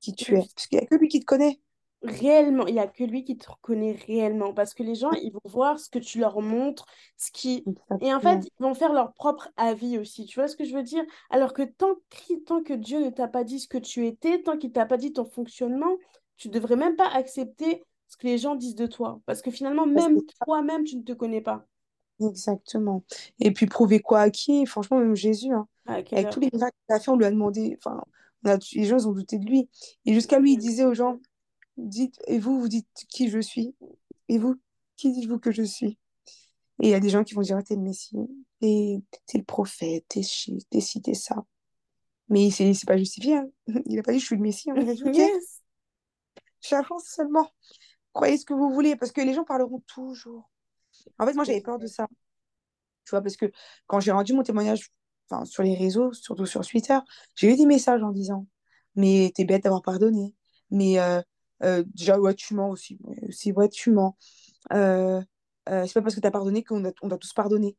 qui tu es. Parce qu'il n'y a que lui qui te connaît. Réellement, il n'y a que lui qui te reconnaît réellement parce que les gens, ils vont voir ce que tu leur montres, ce qui... Et en fait, ils vont faire leur propre avis aussi, tu vois ce que je veux dire? Alors que tant, que- tant que Dieu ne t'a pas dit ce que tu étais, tant qu'il t'a pas dit ton fonctionnement, tu devrais même pas accepter ce que les gens disent de toi. Parce que finalement, même toi-même, tu ne te connais pas. Exactement. Et puis prouver quoi à qui? Franchement, même Jésus, hein. Quelle Avec tous les miracles qu'il a fait, on lui a demandé, enfin, on a- les gens ils ont douté de lui. Et jusqu'à lui, il disait aux gens, dites, et vous, vous dites qui je suis? Et vous, qui dites-vous que je suis? Et il y a des gens qui vont dire, Ah, t'es le Messie, et t'es le prophète, t'es ci, t'es ci, t'es ça. Mais il s'est pas justifié, hein. [laughs] Il a pas dit, je suis le Messie, hein. Dit, [laughs] Yes. j'avance seulement. Croyez ce que vous voulez, parce que les gens parleront toujours. En fait, moi, j'avais peur de ça. Tu vois, parce que quand j'ai rendu mon témoignage enfin, sur les réseaux, surtout sur Twitter, j'ai eu des messages en disant Mais t'es bête d'avoir pardonné. Mais euh, déjà, ouais, tu mens aussi. Aussi, ouais, tu mens. Euh, euh, c'est pas parce que t'as pardonné qu'on a, on doit tous pardonner.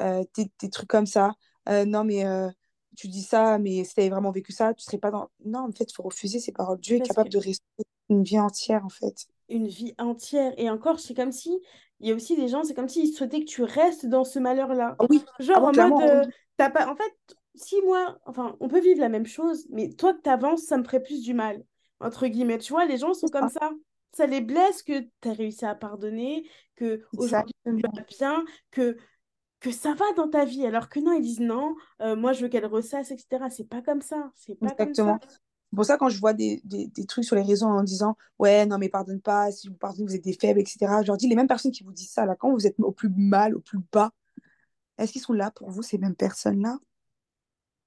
Euh, des, trucs comme ça. Euh, non, mais euh, tu dis ça, mais si t'avais vraiment vécu ça, tu serais pas dans. Non, en fait, il faut refuser ces paroles. Dieu est Parce capable que de restaurer une vie entière, en fait. une vie entière. Et encore, c'est comme si, il y a aussi des gens, c'est comme s'ils souhaitaient que tu restes dans ce malheur-là. Ah oui, Genre ah en mode, euh, t'as pas... En fait, si moi, enfin, on peut vivre la même chose, mais toi que t'avances, ça me ferait plus du mal, entre guillemets. Tu vois, les gens sont comme ça. ça. Les blesse que t'as réussi à pardonner, que aujourd'hui tu vas bien, que, que ça va dans ta vie. Alors que non, ils disent non, euh, moi je veux qu'elle ressasse, etc. C'est pas comme ça. C'est pas comme Exactement. pour ça, quand je vois des, des, des, trucs sur les réseaux en disant Ouais, non, mais pardonne pas, si vous pardonnez, vous êtes des faibles, etc. Je leur dis Les mêmes personnes qui vous disent ça, là, quand vous êtes au plus mal, au plus bas, est-ce qu'ils sont là pour vous, ces mêmes personnes-là?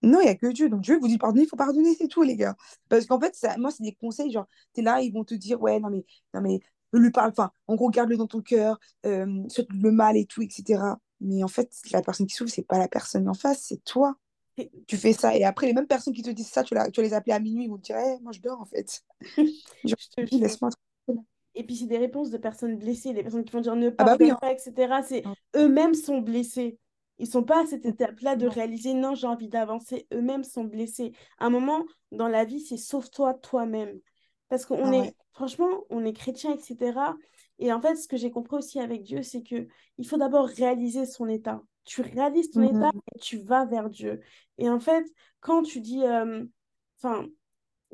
Non, il n'y a que Dieu. Donc Dieu vous dit Pardonnez, il faut pardonner, c'est tout, les gars. Parce qu'en fait, ça, moi, c'est des conseils genre, tu es là, ils vont te dire Ouais, non, mais, non, mais lui parle, enfin, en gros, garde-le dans ton cœur, euh, le mal et tout, etc. Mais en fait, la personne qui souffre, c'est pas la personne en face, c'est toi tu fais ça. Et après, les mêmes personnes qui te disent ça, tu, la, tu vas les appeler à minuit, ils vont te dire hey, Moi, je dors en fait. [laughs] je te dis, laisse-moi Et puis, c'est des réponses de personnes blessées, des personnes qui vont dire ne pas, ah bah hein. etc. C'est eux-mêmes sont blessés. Ils sont pas à cette étape-là de réaliser non, j'ai envie d'avancer. Eux-mêmes sont blessés. À un moment dans la vie, c'est sauve-toi toi-même. Parce qu'on ah est, franchement, on est chrétien, etc. Et en fait, ce que j'ai compris aussi avec Dieu, c'est que il faut d'abord réaliser son état tu réalises ton état mmh et tu vas vers Dieu. Et en fait, quand tu dis, enfin,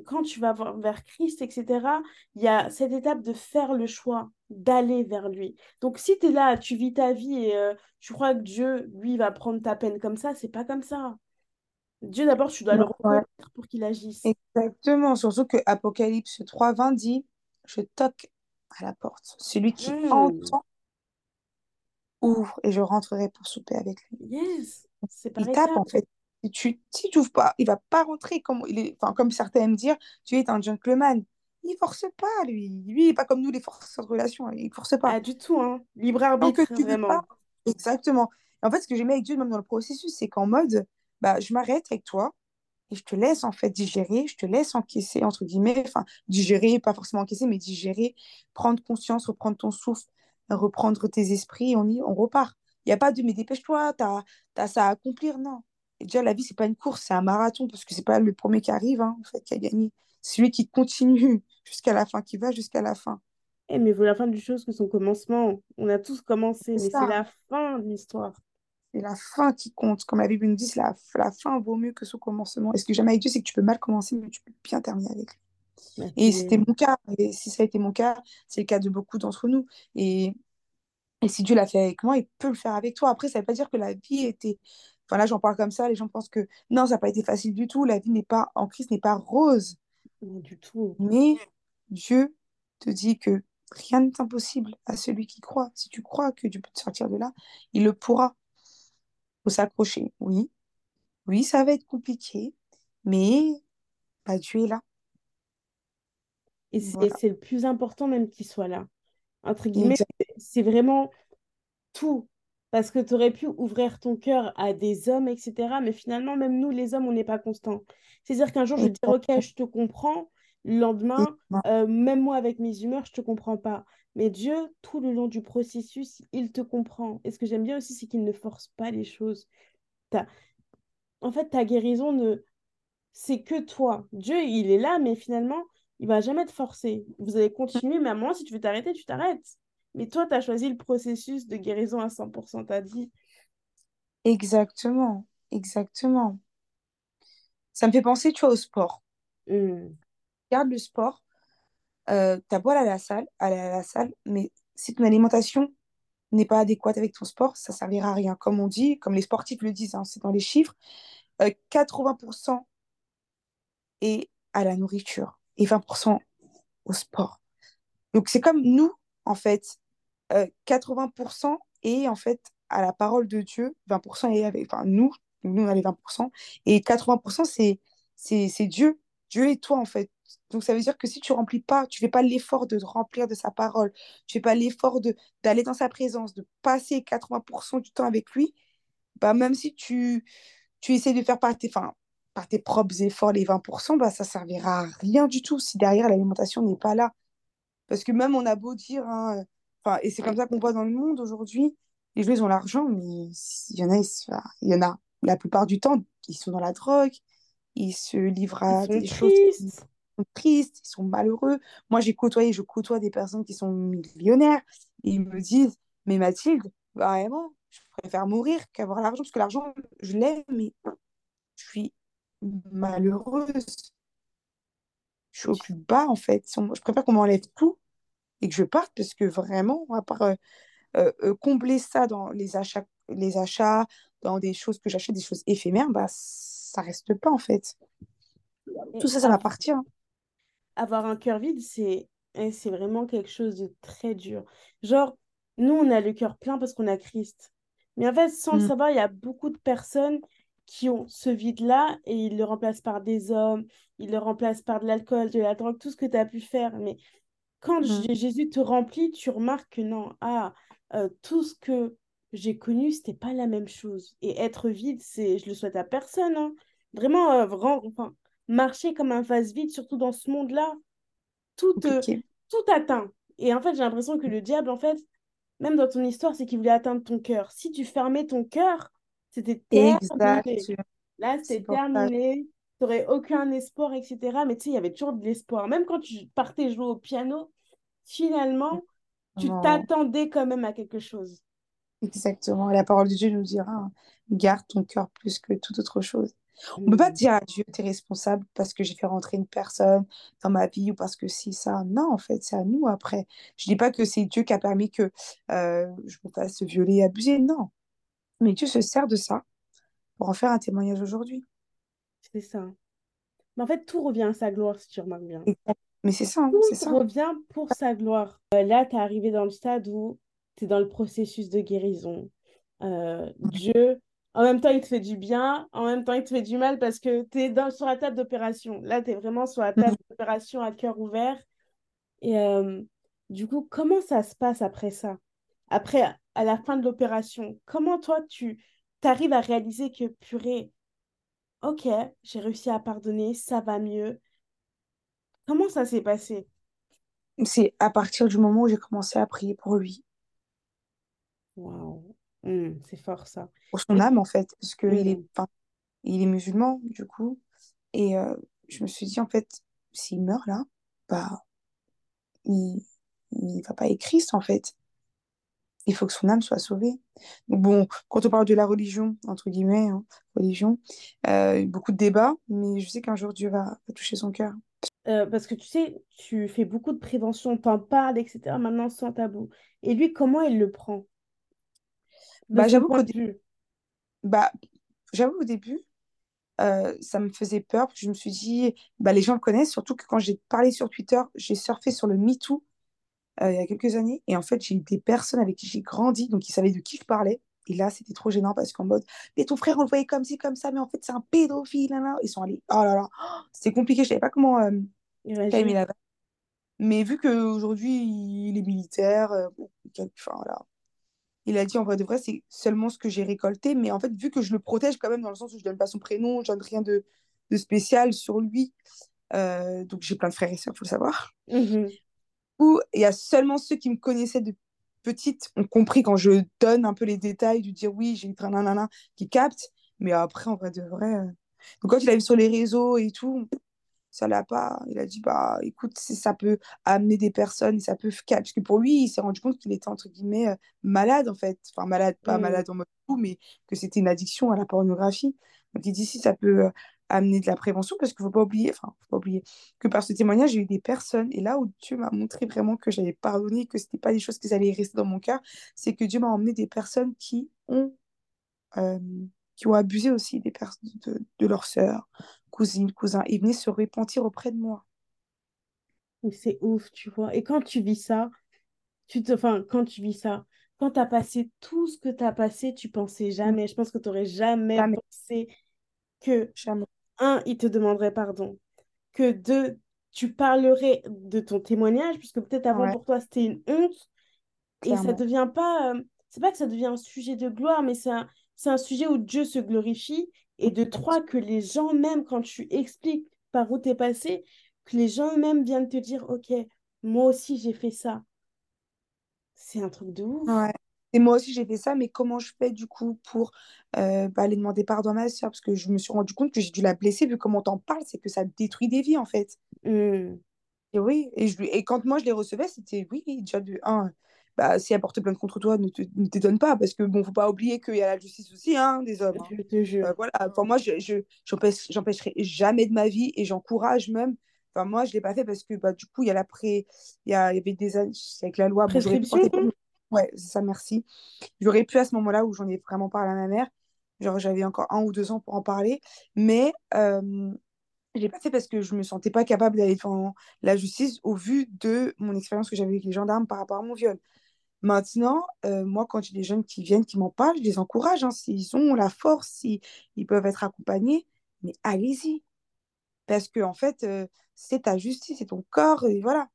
quand tu vas vers Christ, etc., il y a cette étape de faire le choix, d'aller vers lui. Donc, si tu es là, tu vis ta vie et tu crois que Dieu, lui, va prendre ta peine comme ça, c'est pas comme ça. Dieu, d'abord, tu dois le reconnaître pour qu'il agisse. Exactement, surtout que Apocalypse 3, 20 dit Je toque à la porte. Celui qui mmh. entend ouvre et je rentrerai pour souper avec lui. Yes, c'est Il tape en fait. Si tu si tu ouvres pas, il va pas rentrer comme il est, comme certains aiment dire, tu es un gentleman. Il force pas lui. Lui, il est pas comme nous les forces de relation, il force pas. Pas du tout hein. Libre arbitre que tu vraiment. Pas... Exactement. en fait, ce que j'aime avec Dieu même dans le processus, c'est qu'en mode bah je m'arrête avec toi et je te laisse en fait digérer, je te laisse encaisser entre guillemets, enfin digérer, pas forcément encaisser, mais digérer, prendre conscience, reprendre ton souffle, reprendre tes esprits, on, y, on repart. Il n'y a pas de mais dépêche-toi, tu as, ça à accomplir. Non. Et déjà, la vie, c'est pas une course, c'est un marathon, parce que c'est pas le premier qui arrive hein, en fait, qui a gagné. Celui qui continue jusqu'à la fin, qui va jusqu'à la fin. Eh, mais vaut la fin du chose que son commencement. On a tous commencé, mais c'est la fin de l'histoire. C'est la fin qui compte. Comme la Bible nous dit, la, la fin vaut mieux que son commencement. Et ce que j'aime avec Dieu, c'est que tu peux mal commencer, mais tu peux bien terminer avec lui. Et c'était mon cas. Et si ça a été mon cas, c'est le cas de beaucoup d'entre nous. Et, et si Dieu l'a fait avec moi, il peut le faire avec toi. Après, ça ne veut pas dire que la vie était. Enfin, là, j'en parle comme ça. Les gens pensent que non, ça n'a pas été facile du tout. La vie n'est pas en Christ, n'est pas rose. Du tout. Mais Dieu te dit que rien n'est impossible à celui qui croit. Si tu crois que Dieu peut te sortir de là, il le pourra. Il faut s'accrocher. Oui. Oui, ça va être compliqué. Mais bah, Dieu est là. Et c'est le plus important même qu'il soit là. Entre guillemets, c'est vraiment tout. Parce que tu aurais pu ouvrir ton cœur à des hommes, etc. Mais finalement, même nous, les hommes, on n'est pas constants. C'est-à-dire qu'un jour, je vais te dire, OK, je te comprends. Le lendemain, euh, même moi, avec mes humeurs, je ne te comprends pas. Mais Dieu, tout le long du processus, il te comprend. Et ce que j'aime bien aussi, c'est qu'il ne force pas les choses. En fait, ta guérison, ne... c'est que toi. Dieu, il est là, mais finalement, il va jamais te forcer. Vous allez continuer, mais à un moment, si tu veux t'arrêter, tu t'arrêtes. Mais toi, tu as choisi le processus de guérison à 100%, as dit. Exactement, exactement. Ça me fait penser, tu vois, au sport. Mmh. Regarde le sport, euh, as beau aller à la salle, aller à la salle, mais si ton alimentation n'est pas adéquate avec ton sport, ça servira à rien. Comme on dit, comme les sportifs le disent, hein, c'est dans les chiffres, 80% euh, est à la nourriture et 20% au sport. Donc c'est comme nous, en fait, 80% euh, est en fait à la parole de Dieu, 20% est avec, enfin nous, nous on a les 20%, et 80% c'est, c'est, Dieu, Dieu et toi en fait. Donc ça veut dire que si tu remplis pas, tu fais pas l'effort de remplir de sa parole, tu fais pas l'effort d'aller dans sa présence, de passer 80% du temps avec lui, bah même si tu tu essaies de faire par tes, par tes propres efforts les 20%, bah, ça servira à rien du tout si derrière l'alimentation n'est pas là. Parce que même on a beau dire, hein, enfin, et c'est comme ça qu'on voit dans le monde aujourd'hui, les gens ils ont l'argent, mais il y en a, il y en a la plupart du temps, ils sont dans la drogue, ils se livrent à des choses qui sont tristes, ils sont malheureux. Moi j'ai côtoyé, je côtoie des personnes qui sont millionnaires, et ils me disent, mais Mathilde, vraiment, je préfère mourir qu'avoir l'argent, parce que l'argent, je l'ai, mais je suis malheureuse. Je suis au plus bas, en fait. Je préfère qu'on m'enlève tout et que je parte parce que vraiment, à part euh, euh, euh, combler ça dans les achats, les achats, dans des choses que j'achète, des choses éphémères, bah, ça reste pas, en fait. Tout ça, ça m'appartient. Avoir un cœur vide, c'est eh, c'est vraiment quelque chose de très dur. Genre, nous, on a le cœur plein parce qu'on a Christ. Mais en fait, sans le Mm. savoir, il y a beaucoup de personnes qui ont ce vide-là et ils le remplacent par des hommes, ils le remplacent par de l'alcool, de la drogue, tout ce que tu as pu faire. Mais quand Mm. J- Jésus te remplit, tu remarques que non, ah, euh, tout ce que j'ai connu, c'était pas la même chose. Et être vide, c'est, je le souhaite à personne, hein. Vraiment, euh, vran- enfin, marcher comme un vase vide, surtout dans ce monde-là, tout, Compliqué. tout atteint. Et en fait, j'ai l'impression que le diable, en fait, même dans ton histoire, c'est qu'il voulait atteindre ton cœur. Si tu fermais ton cœur, c'était terminé. Là, C'est terminé. Tu n'aurais aucun espoir, etc. Mais tu sais, il y avait toujours de l'espoir. Même quand tu partais jouer au piano, finalement, tu Non. t'attendais quand même à quelque chose. Exactement. Et la parole de Dieu nous dira, hein, garde ton cœur plus que toute autre chose. On ne peut pas Mm. dire à Dieu, tu es responsable parce que j'ai fait rentrer une personne dans ma vie ou parce que si, ça. Non, en fait, c'est à nous après. Je dis pas que c'est Dieu qui a permis que euh, je me fasse violer et abuser. Non. Mais Dieu se sert de ça pour en faire un témoignage aujourd'hui. C'est ça. Mais en fait, tout revient à sa gloire, si tu remarques bien. Mais c'est ça, hein, Tout c'est ça. revient pour sa gloire. Euh, là, tu es arrivé dans le stade où tu es dans le processus de guérison. Euh, Dieu, en même temps, il te fait du bien, en même temps, il te fait du mal parce que tu es dans, sur la table d'opération. Là, tu es vraiment sur la table Mhm. d'opération à cœur ouvert. Et euh, du coup, comment ça se passe après ça? Après, à la fin de l'opération, comment toi, tu arrives à réaliser que, purée, ok, j'ai réussi à pardonner, ça va mieux. Comment ça s'est passé? C'est à partir du moment où j'ai commencé à prier pour lui, Waouh, Hmm, c'est fort ça. pour son Et- âme en fait, parce qu'il est, Hmm, enfin, il est musulman du coup. Et euh, je me suis dit, en fait, s'il meurt là, bah, il il va pas être Christ en fait. Il faut que son âme soit sauvée. Donc bon, quand on parle de la religion, entre guillemets, hein, religion, euh, beaucoup de débats, mais je sais qu'un jour Dieu va, va toucher son cœur. Euh, parce que tu sais, tu fais beaucoup de prévention, t'en parles, etc. Maintenant, sans tabou. Et lui, comment il le prend? Bah, son j'avoue qu'au de dé- vue. bah, j'avoue au début, euh, ça me faisait peur, parce que je me suis dit, bah, les gens le connaissent, surtout que quand j'ai parlé sur Twitter, j'ai surfé sur le MeToo euh, il y a quelques années, et en fait, j'ai eu des personnes avec qui j'ai grandi, donc ils savaient de qui je parlais. Et là, c'était trop gênant parce qu'en mode, mais ton frère, on le voyait comme ci, comme ça, mais en fait, c'est un pédophile. Là, là. Ils sont allés, oh là là, [gasps] c'était compliqué, je savais pas comment euh, calmer la. Mais vu qu'aujourd'hui, il est militaire, euh, enfin, voilà. Il a dit en vrai de vrai, c'est seulement ce que j'ai récolté, mais en fait, vu que je le protège quand même, dans le sens où je donne pas son prénom, je donne rien de, de spécial sur lui, euh, donc j'ai plein de frères et sœurs, faut le savoir. Mhm. Où il y a seulement ceux qui me connaissaient de petite ont compris quand je donne un peu les détails, de dire oui, j'ai un nanana, qui captent, mais après, en vrai de vrai. euh, Donc quand il a vu sur les réseaux et tout, ça l'a pas. Il a dit, bah écoute, si ça peut amener des personnes, ça peut. Parce que pour lui, il s'est rendu compte qu'il était, entre guillemets, euh, malade, en fait. Enfin, malade, pas Mm. malade en mode fou, mais que c'était une addiction à la pornographie. Donc il dit, si ça peut euh, amener de la prévention, parce qu'il faut pas oublier, enfin, faut pas oublier, que par ce témoignage, j'ai eu des personnes, et là où Dieu m'a montré vraiment que j'avais pardonné, que c'était pas des choses qui allaient rester dans mon cœur, c'est que Dieu m'a emmené des personnes qui ont. euh, qui ont abusé aussi des de, de leurs sœurs, cousines, cousins, et venaient se repentir auprès de moi. C'est ouf, tu vois. Et quand tu vis ça, tu te... enfin, quand tu vis ça, quand tu as passé tout ce que tu as passé, tu pensais jamais, je pense que tu n'aurais jamais Jamais. pensé que, Jamais. Un, il te demanderait pardon, que deux, tu parlerais de ton témoignage, puisque peut-être avant Ouais. pour toi c'était une honte, et ça devient pas, euh, c'est pas que ça devient un sujet de gloire, mais c'est un, sujet où Dieu se glorifie, et de trois, que les gens, même quand tu expliques par où tu es passé, que les gens même viennent te dire, ok, moi aussi j'ai fait ça. C'est un truc de ouf. Ouais. Et moi aussi, j'ai fait ça, mais comment je fais du coup pour euh, bah, aller demander pardon à ma soeur? Parce que je me suis rendu compte que j'ai dû la blesser, vu comment t'en parles, c'est que ça détruit des vies en fait. Hmm. Et oui, et, je, lui- et quand moi je les recevais, c'était oui, déjà de un, bah, si elle porte plainte contre toi, ne te- ne t'étonne pas, parce que bon, faut pas oublier qu'il y a la justice aussi, hein, des hommes. hein. Je te jure. Euh, voilà, enfin, moi, je, je, j'empêche- j'empêcherai jamais de ma vie et j'encourage même. Enfin, moi, je l'ai pas fait parce que bah, du coup, il y a l'après, il y, a- y avait des années avec la loi. Prescription? Ouais, c'est ça, merci. J'aurais pu à ce moment-là où j'en ai vraiment parlé à ma mère. Genre, j'avais encore un ou deux ans pour en parler. Mais euh, j'ai pas fait parce que je me sentais pas capable d'aller devant la justice au vu de mon expérience que j'avais avec les gendarmes par rapport à mon viol. Maintenant, moi, quand j'ai des jeunes qui viennent, qui m'en parlent, je les encourage. Hein, s'ils ont la force, s'ils ils peuvent être accompagnés, mais allez-y. Parce que, en fait, c'est ta justice, c'est ton corps, et voilà.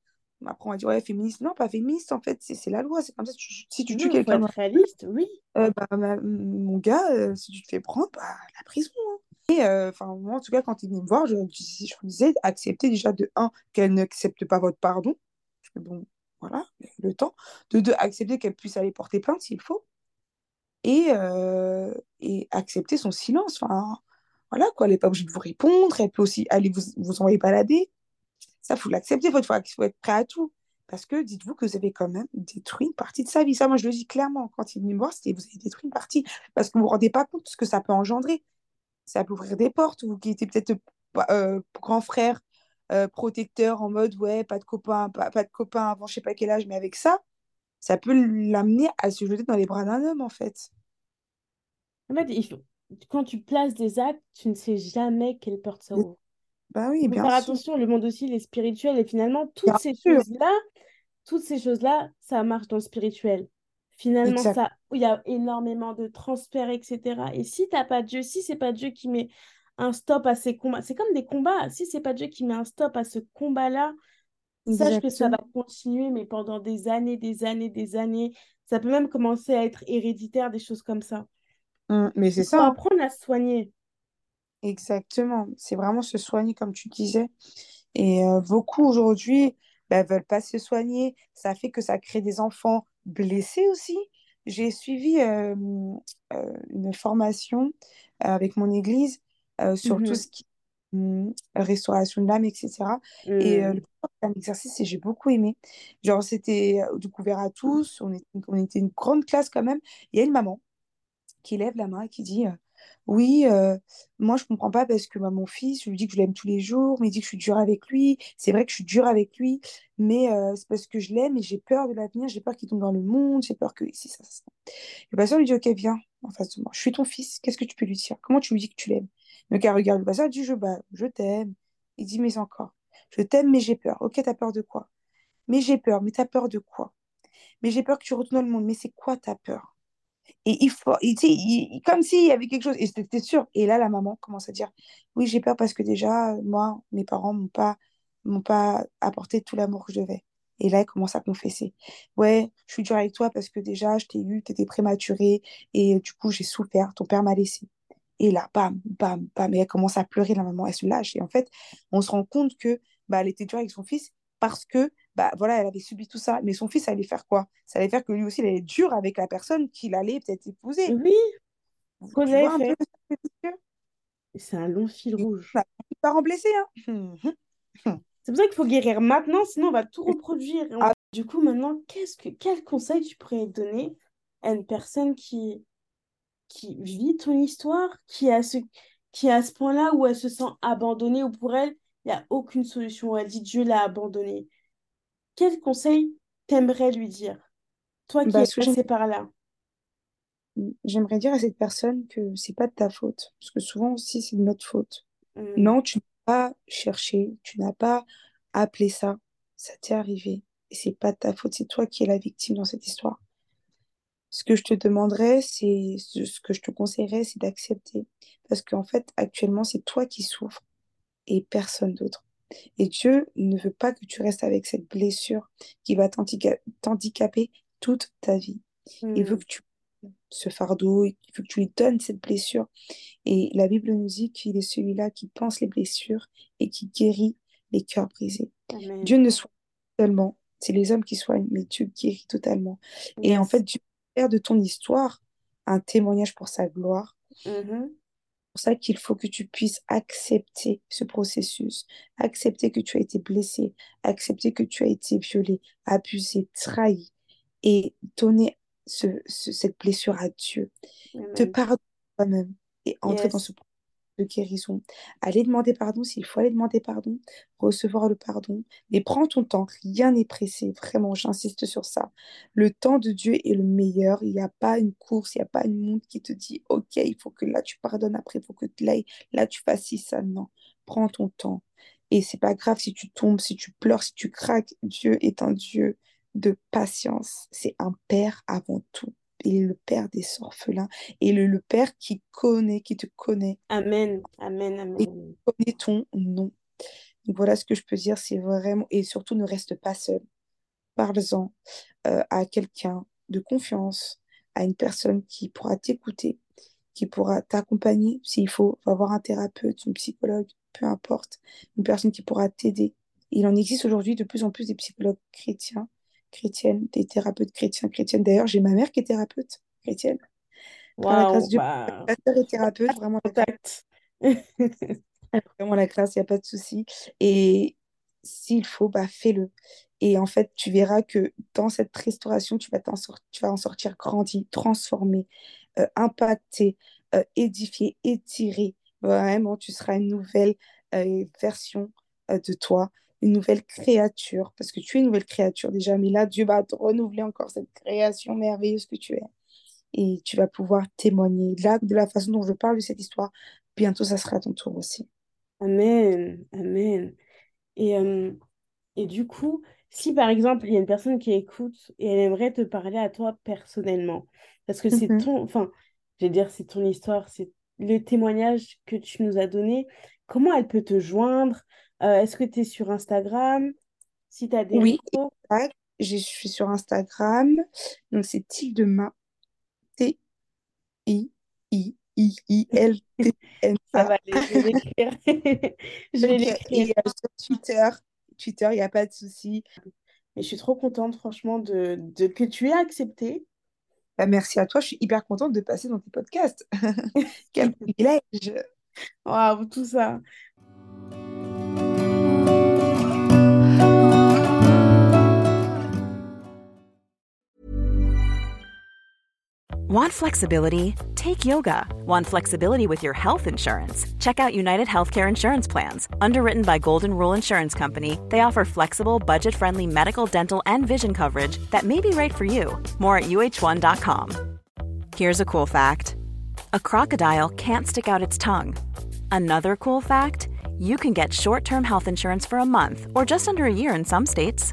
Après, on va dire, ouais, féministe. Non, pas féministe, en fait, c'est la loi. C'est comme ça, tu- si tu tues faut quelqu'un, réaliste, oui. euh, bah, ma- mon gars, euh, si tu te fais prendre, bah, la prison. hein. Et, euh, enfin, moi, en tout cas, quand il venait me voir, je, je, je lui disais, acceptez déjà de un, qu'elle n'accepte pas votre pardon. Parce que bon, voilà, le temps. De deux, accepter qu'elle puisse aller porter plainte s'il faut. Et, et accepter son silence. Enfin, voilà, quoi, elle n'est pas obligée de vous répondre. Elle peut aussi aller vous, vous envoyer balader. Ça, faut l'accepter. Il faut, faut être prêt à tout. Parce que dites-vous que vous avez quand même détruit une partie de sa vie. Ça, moi, je le dis clairement. Quand il est voir, c'était vous avez détruit une partie. Parce que vous ne vous rendez pas compte de ce que ça peut engendrer. Ça peut ouvrir des portes. Vous qui étiez peut-être euh, grand frère, euh, protecteur, en mode, ouais, pas de copain, pas, pas de copain avant je sais pas quel âge, mais avec ça, ça peut l'amener à se jeter dans les bras d'un homme, en fait. En fait, il faut- quand tu places des actes, tu ne sais jamais quelle porte ça ouvre. Bah oui, Il faut bien faire sûr. attention, le monde aussi, il est spirituel. Et finalement, toutes Bien ces choses-là, toutes ces choses-là, ça marche dans le spirituel. Finalement, Exact. ça, il y a énormément de transferts, etc. Et si t'as pas Dieu, si c'est pas Dieu qui met un stop à ces combats, c'est comme des combats. Si c'est pas Dieu qui met un stop à ce combat-là, sache que ça va continuer, mais pendant des années, des années, des années. Ça peut même commencer à être héréditaire, des choses comme ça. Hum, mais c'est Il faut ça, hein. apprendre à se soigner. Exactement. C'est vraiment se soigner, comme tu disais. Et euh, beaucoup aujourd'hui ne veulent pas se soigner. Ça fait que ça crée des enfants blessés aussi. J'ai suivi euh, euh, une formation avec mon église euh, sur tout Mhm. ce qui est hum, restauration de l'âme, etc. Et euh, Mm. le un exercice et j'ai beaucoup aimé. Genre, c'était découvert à tous. On était, on était une grande classe quand même. Il y a une maman qui lève la main et qui dit Oui, euh, moi je comprends pas parce que bah, mon fils, je lui dis que je l'aime tous les jours, mais il dit que je suis dure avec lui. C'est vrai que je suis dure avec lui, mais euh, c'est parce que je l'aime et j'ai peur de l'avenir, j'ai peur qu'il tombe dans le monde, j'ai peur que ici, ça. Le pasteur lui dit Ok, viens en face de moi, je suis ton fils, qu'est-ce que tu peux lui dire? Comment tu lui dis que tu l'aimes? Le gars regarde le pasteur, dit je, bah, je t'aime. Il dit Mais encore, je t'aime, mais j'ai peur. Ok, t'as peur de quoi? Mais j'ai peur, mais t'as peur de quoi? Mais j'ai peur que tu retournes dans le monde, mais c'est quoi ta peur? Et il faut, il, il- comme s'il y avait quelque chose, et c'était sûr. Et là, la maman commence à dire, oui, j'ai peur parce que déjà, moi, mes parents m'ont pas, m'ont pas apporté tout l'amour que je devais. Et là, elle commence à confesser. Ouais, je suis dure avec toi parce que déjà, je t'ai eu, tu étais prématurée, et du coup, j'ai souffert, ton père m'a laissé. Et là, bam, bam, bam, et elle commence à pleurer, la maman, elle se lâche. Et en fait, on se rend compte que bah, elle était dure avec son fils parce que bah voilà, elle avait subi tout ça. Mais son fils allait faire quoi? Ça allait faire que lui aussi, il allait être dur avec la personne qu'il allait peut-être épouser. Oui, C'est un long fil rouge. a des parents blessés, hein. C'est pour ça qu'il faut guérir maintenant, sinon on va tout reproduire. On- Ah. Du coup, maintenant, qu'est-ce que, quel conseil tu pourrais donner à une personne qui, qui vit ton histoire, qui à ce, qui est à ce point-là où elle se sent abandonnée, ou pour elle, il n'y a aucune solution, où elle dit Dieu l'a abandonnée. Quel conseil t'aimerais lui dire, toi qui Bah, es passé par là? j'aimerais dire à cette personne que c'est pas de ta faute. Parce que souvent aussi, c'est de notre faute. Hmm. Non, tu n'as pas cherché, tu n'as pas appelé ça. Ça t'est arrivé. Et c'est pas de ta faute, c'est toi qui es la victime dans cette histoire. Ce que je te demanderais, c'est, ce ce que je te conseillerais, c'est d'accepter. Parce qu'en fait, actuellement, c'est toi qui souffres et personne d'autre. Et Dieu ne veut pas que tu restes avec cette blessure qui va t'handica- t'handicaper toute ta vie. Il veut Hmm. que tu ce fardeau, il veut que tu lui donnes cette blessure. Et la Bible nous dit qu'il est celui-là qui pense les blessures et qui guérit les cœurs brisés. Amen. Dieu ne soigne seulement, c'est les hommes qui soignent, mais Dieu guérit totalement. Et en fait, Dieu fait de ton histoire un témoignage pour sa gloire. Mhm. C'est pour ça qu'il faut que tu puisses accepter ce processus, accepter que tu as été blessé, accepter que tu as été violé, abusé, trahi et donner ce, ce- cette blessure à Dieu. Te pardonner toi-même et entrer dans ce processus guérison. Aller demander pardon s'il faut aller demander pardon, recevoir le pardon, mais prends ton temps, rien n'est pressé, vraiment, j'insiste sur ça. Le temps de Dieu est le meilleur, il n'y a pas une course, il n'y a pas une montre qui te dit, ok, il faut que là tu pardonnes, après il faut que là, là tu fasses ci, ça, non. prends ton temps. Et c'est pas grave si tu tombes, si tu pleures, si tu craques. Dieu est un Dieu de patience. C'est un père avant tout. Il est le père des orphelins. Et le, le père qui connaît, qui te connaît. Amen, amen, amen. Et connaît ton nom. Donc voilà ce que je peux dire, c'est vraiment... Et surtout, ne reste pas seul. Parle-en euh, à quelqu'un de confiance, à une personne qui pourra t'écouter, qui pourra t'accompagner s'il faut, va voir un thérapeute, une psychologue, peu importe, une personne qui pourra t'aider. Il en existe aujourd'hui de plus en plus des psychologues chrétiens, chrétiennes, des thérapeutes chrétiens, chrétiennes. D'ailleurs, j'ai ma mère qui est thérapeute chrétienne. Wow, la grâce de bah... Dieu, thérapeute, vraiment [laughs] contact. [laughs] vraiment la grâce, il n'y a pas de souci. Et s'il faut, bah, fais-le. Et en fait, tu verras que dans cette restauration, tu vas, en, tu vas en sortir grandi, transformé, euh, impacté, euh, édifié, étiré. Vraiment, tu seras une nouvelle euh, version euh, de toi, une nouvelle créature, parce que tu es une nouvelle créature déjà, mais là, Dieu va te renouveler encore cette création merveilleuse que tu es. Et tu vas pouvoir témoigner. Là, de la façon dont je parle de cette histoire, bientôt, ça sera à ton tour aussi. Amen, amen. Et, euh, et du coup, si par exemple, il y a une personne qui écoute et elle aimerait te parler à toi personnellement, parce que c'est Mhm. ton, enfin, je dire, c'est ton histoire, c'est le témoignage que tu nous as donné, comment elle peut te joindre? Euh, est-ce que tu es sur Instagram? Si tu as des Oui, exact. Je suis sur Instagram. Donc, c'est Tildema. [laughs] Ça T-I-I-I-L-T-M-A. va aller, je vais l'écrire. [laughs] Je vais l'écrire. Et euh, sur Twitter, Twitter, il n'y a pas de souci. Mais je suis trop contente, franchement, de, de que tu aies accepté. Bah, merci à toi. Je suis hyper contente de passer dans tes podcasts. [laughs] Quel privilège. Waouh, tout ça. Want flexibility? Take yoga. Want flexibility with your health insurance? Check out United Healthcare Insurance Plans. Underwritten by Golden Rule Insurance Company, they offer flexible, budget friendly medical, dental, and vision coverage that may be right for you. More at uh1.com. Here's a cool fact a crocodile can't stick out its tongue. Another cool fact you can get short term health insurance for a month or just under a year in some states.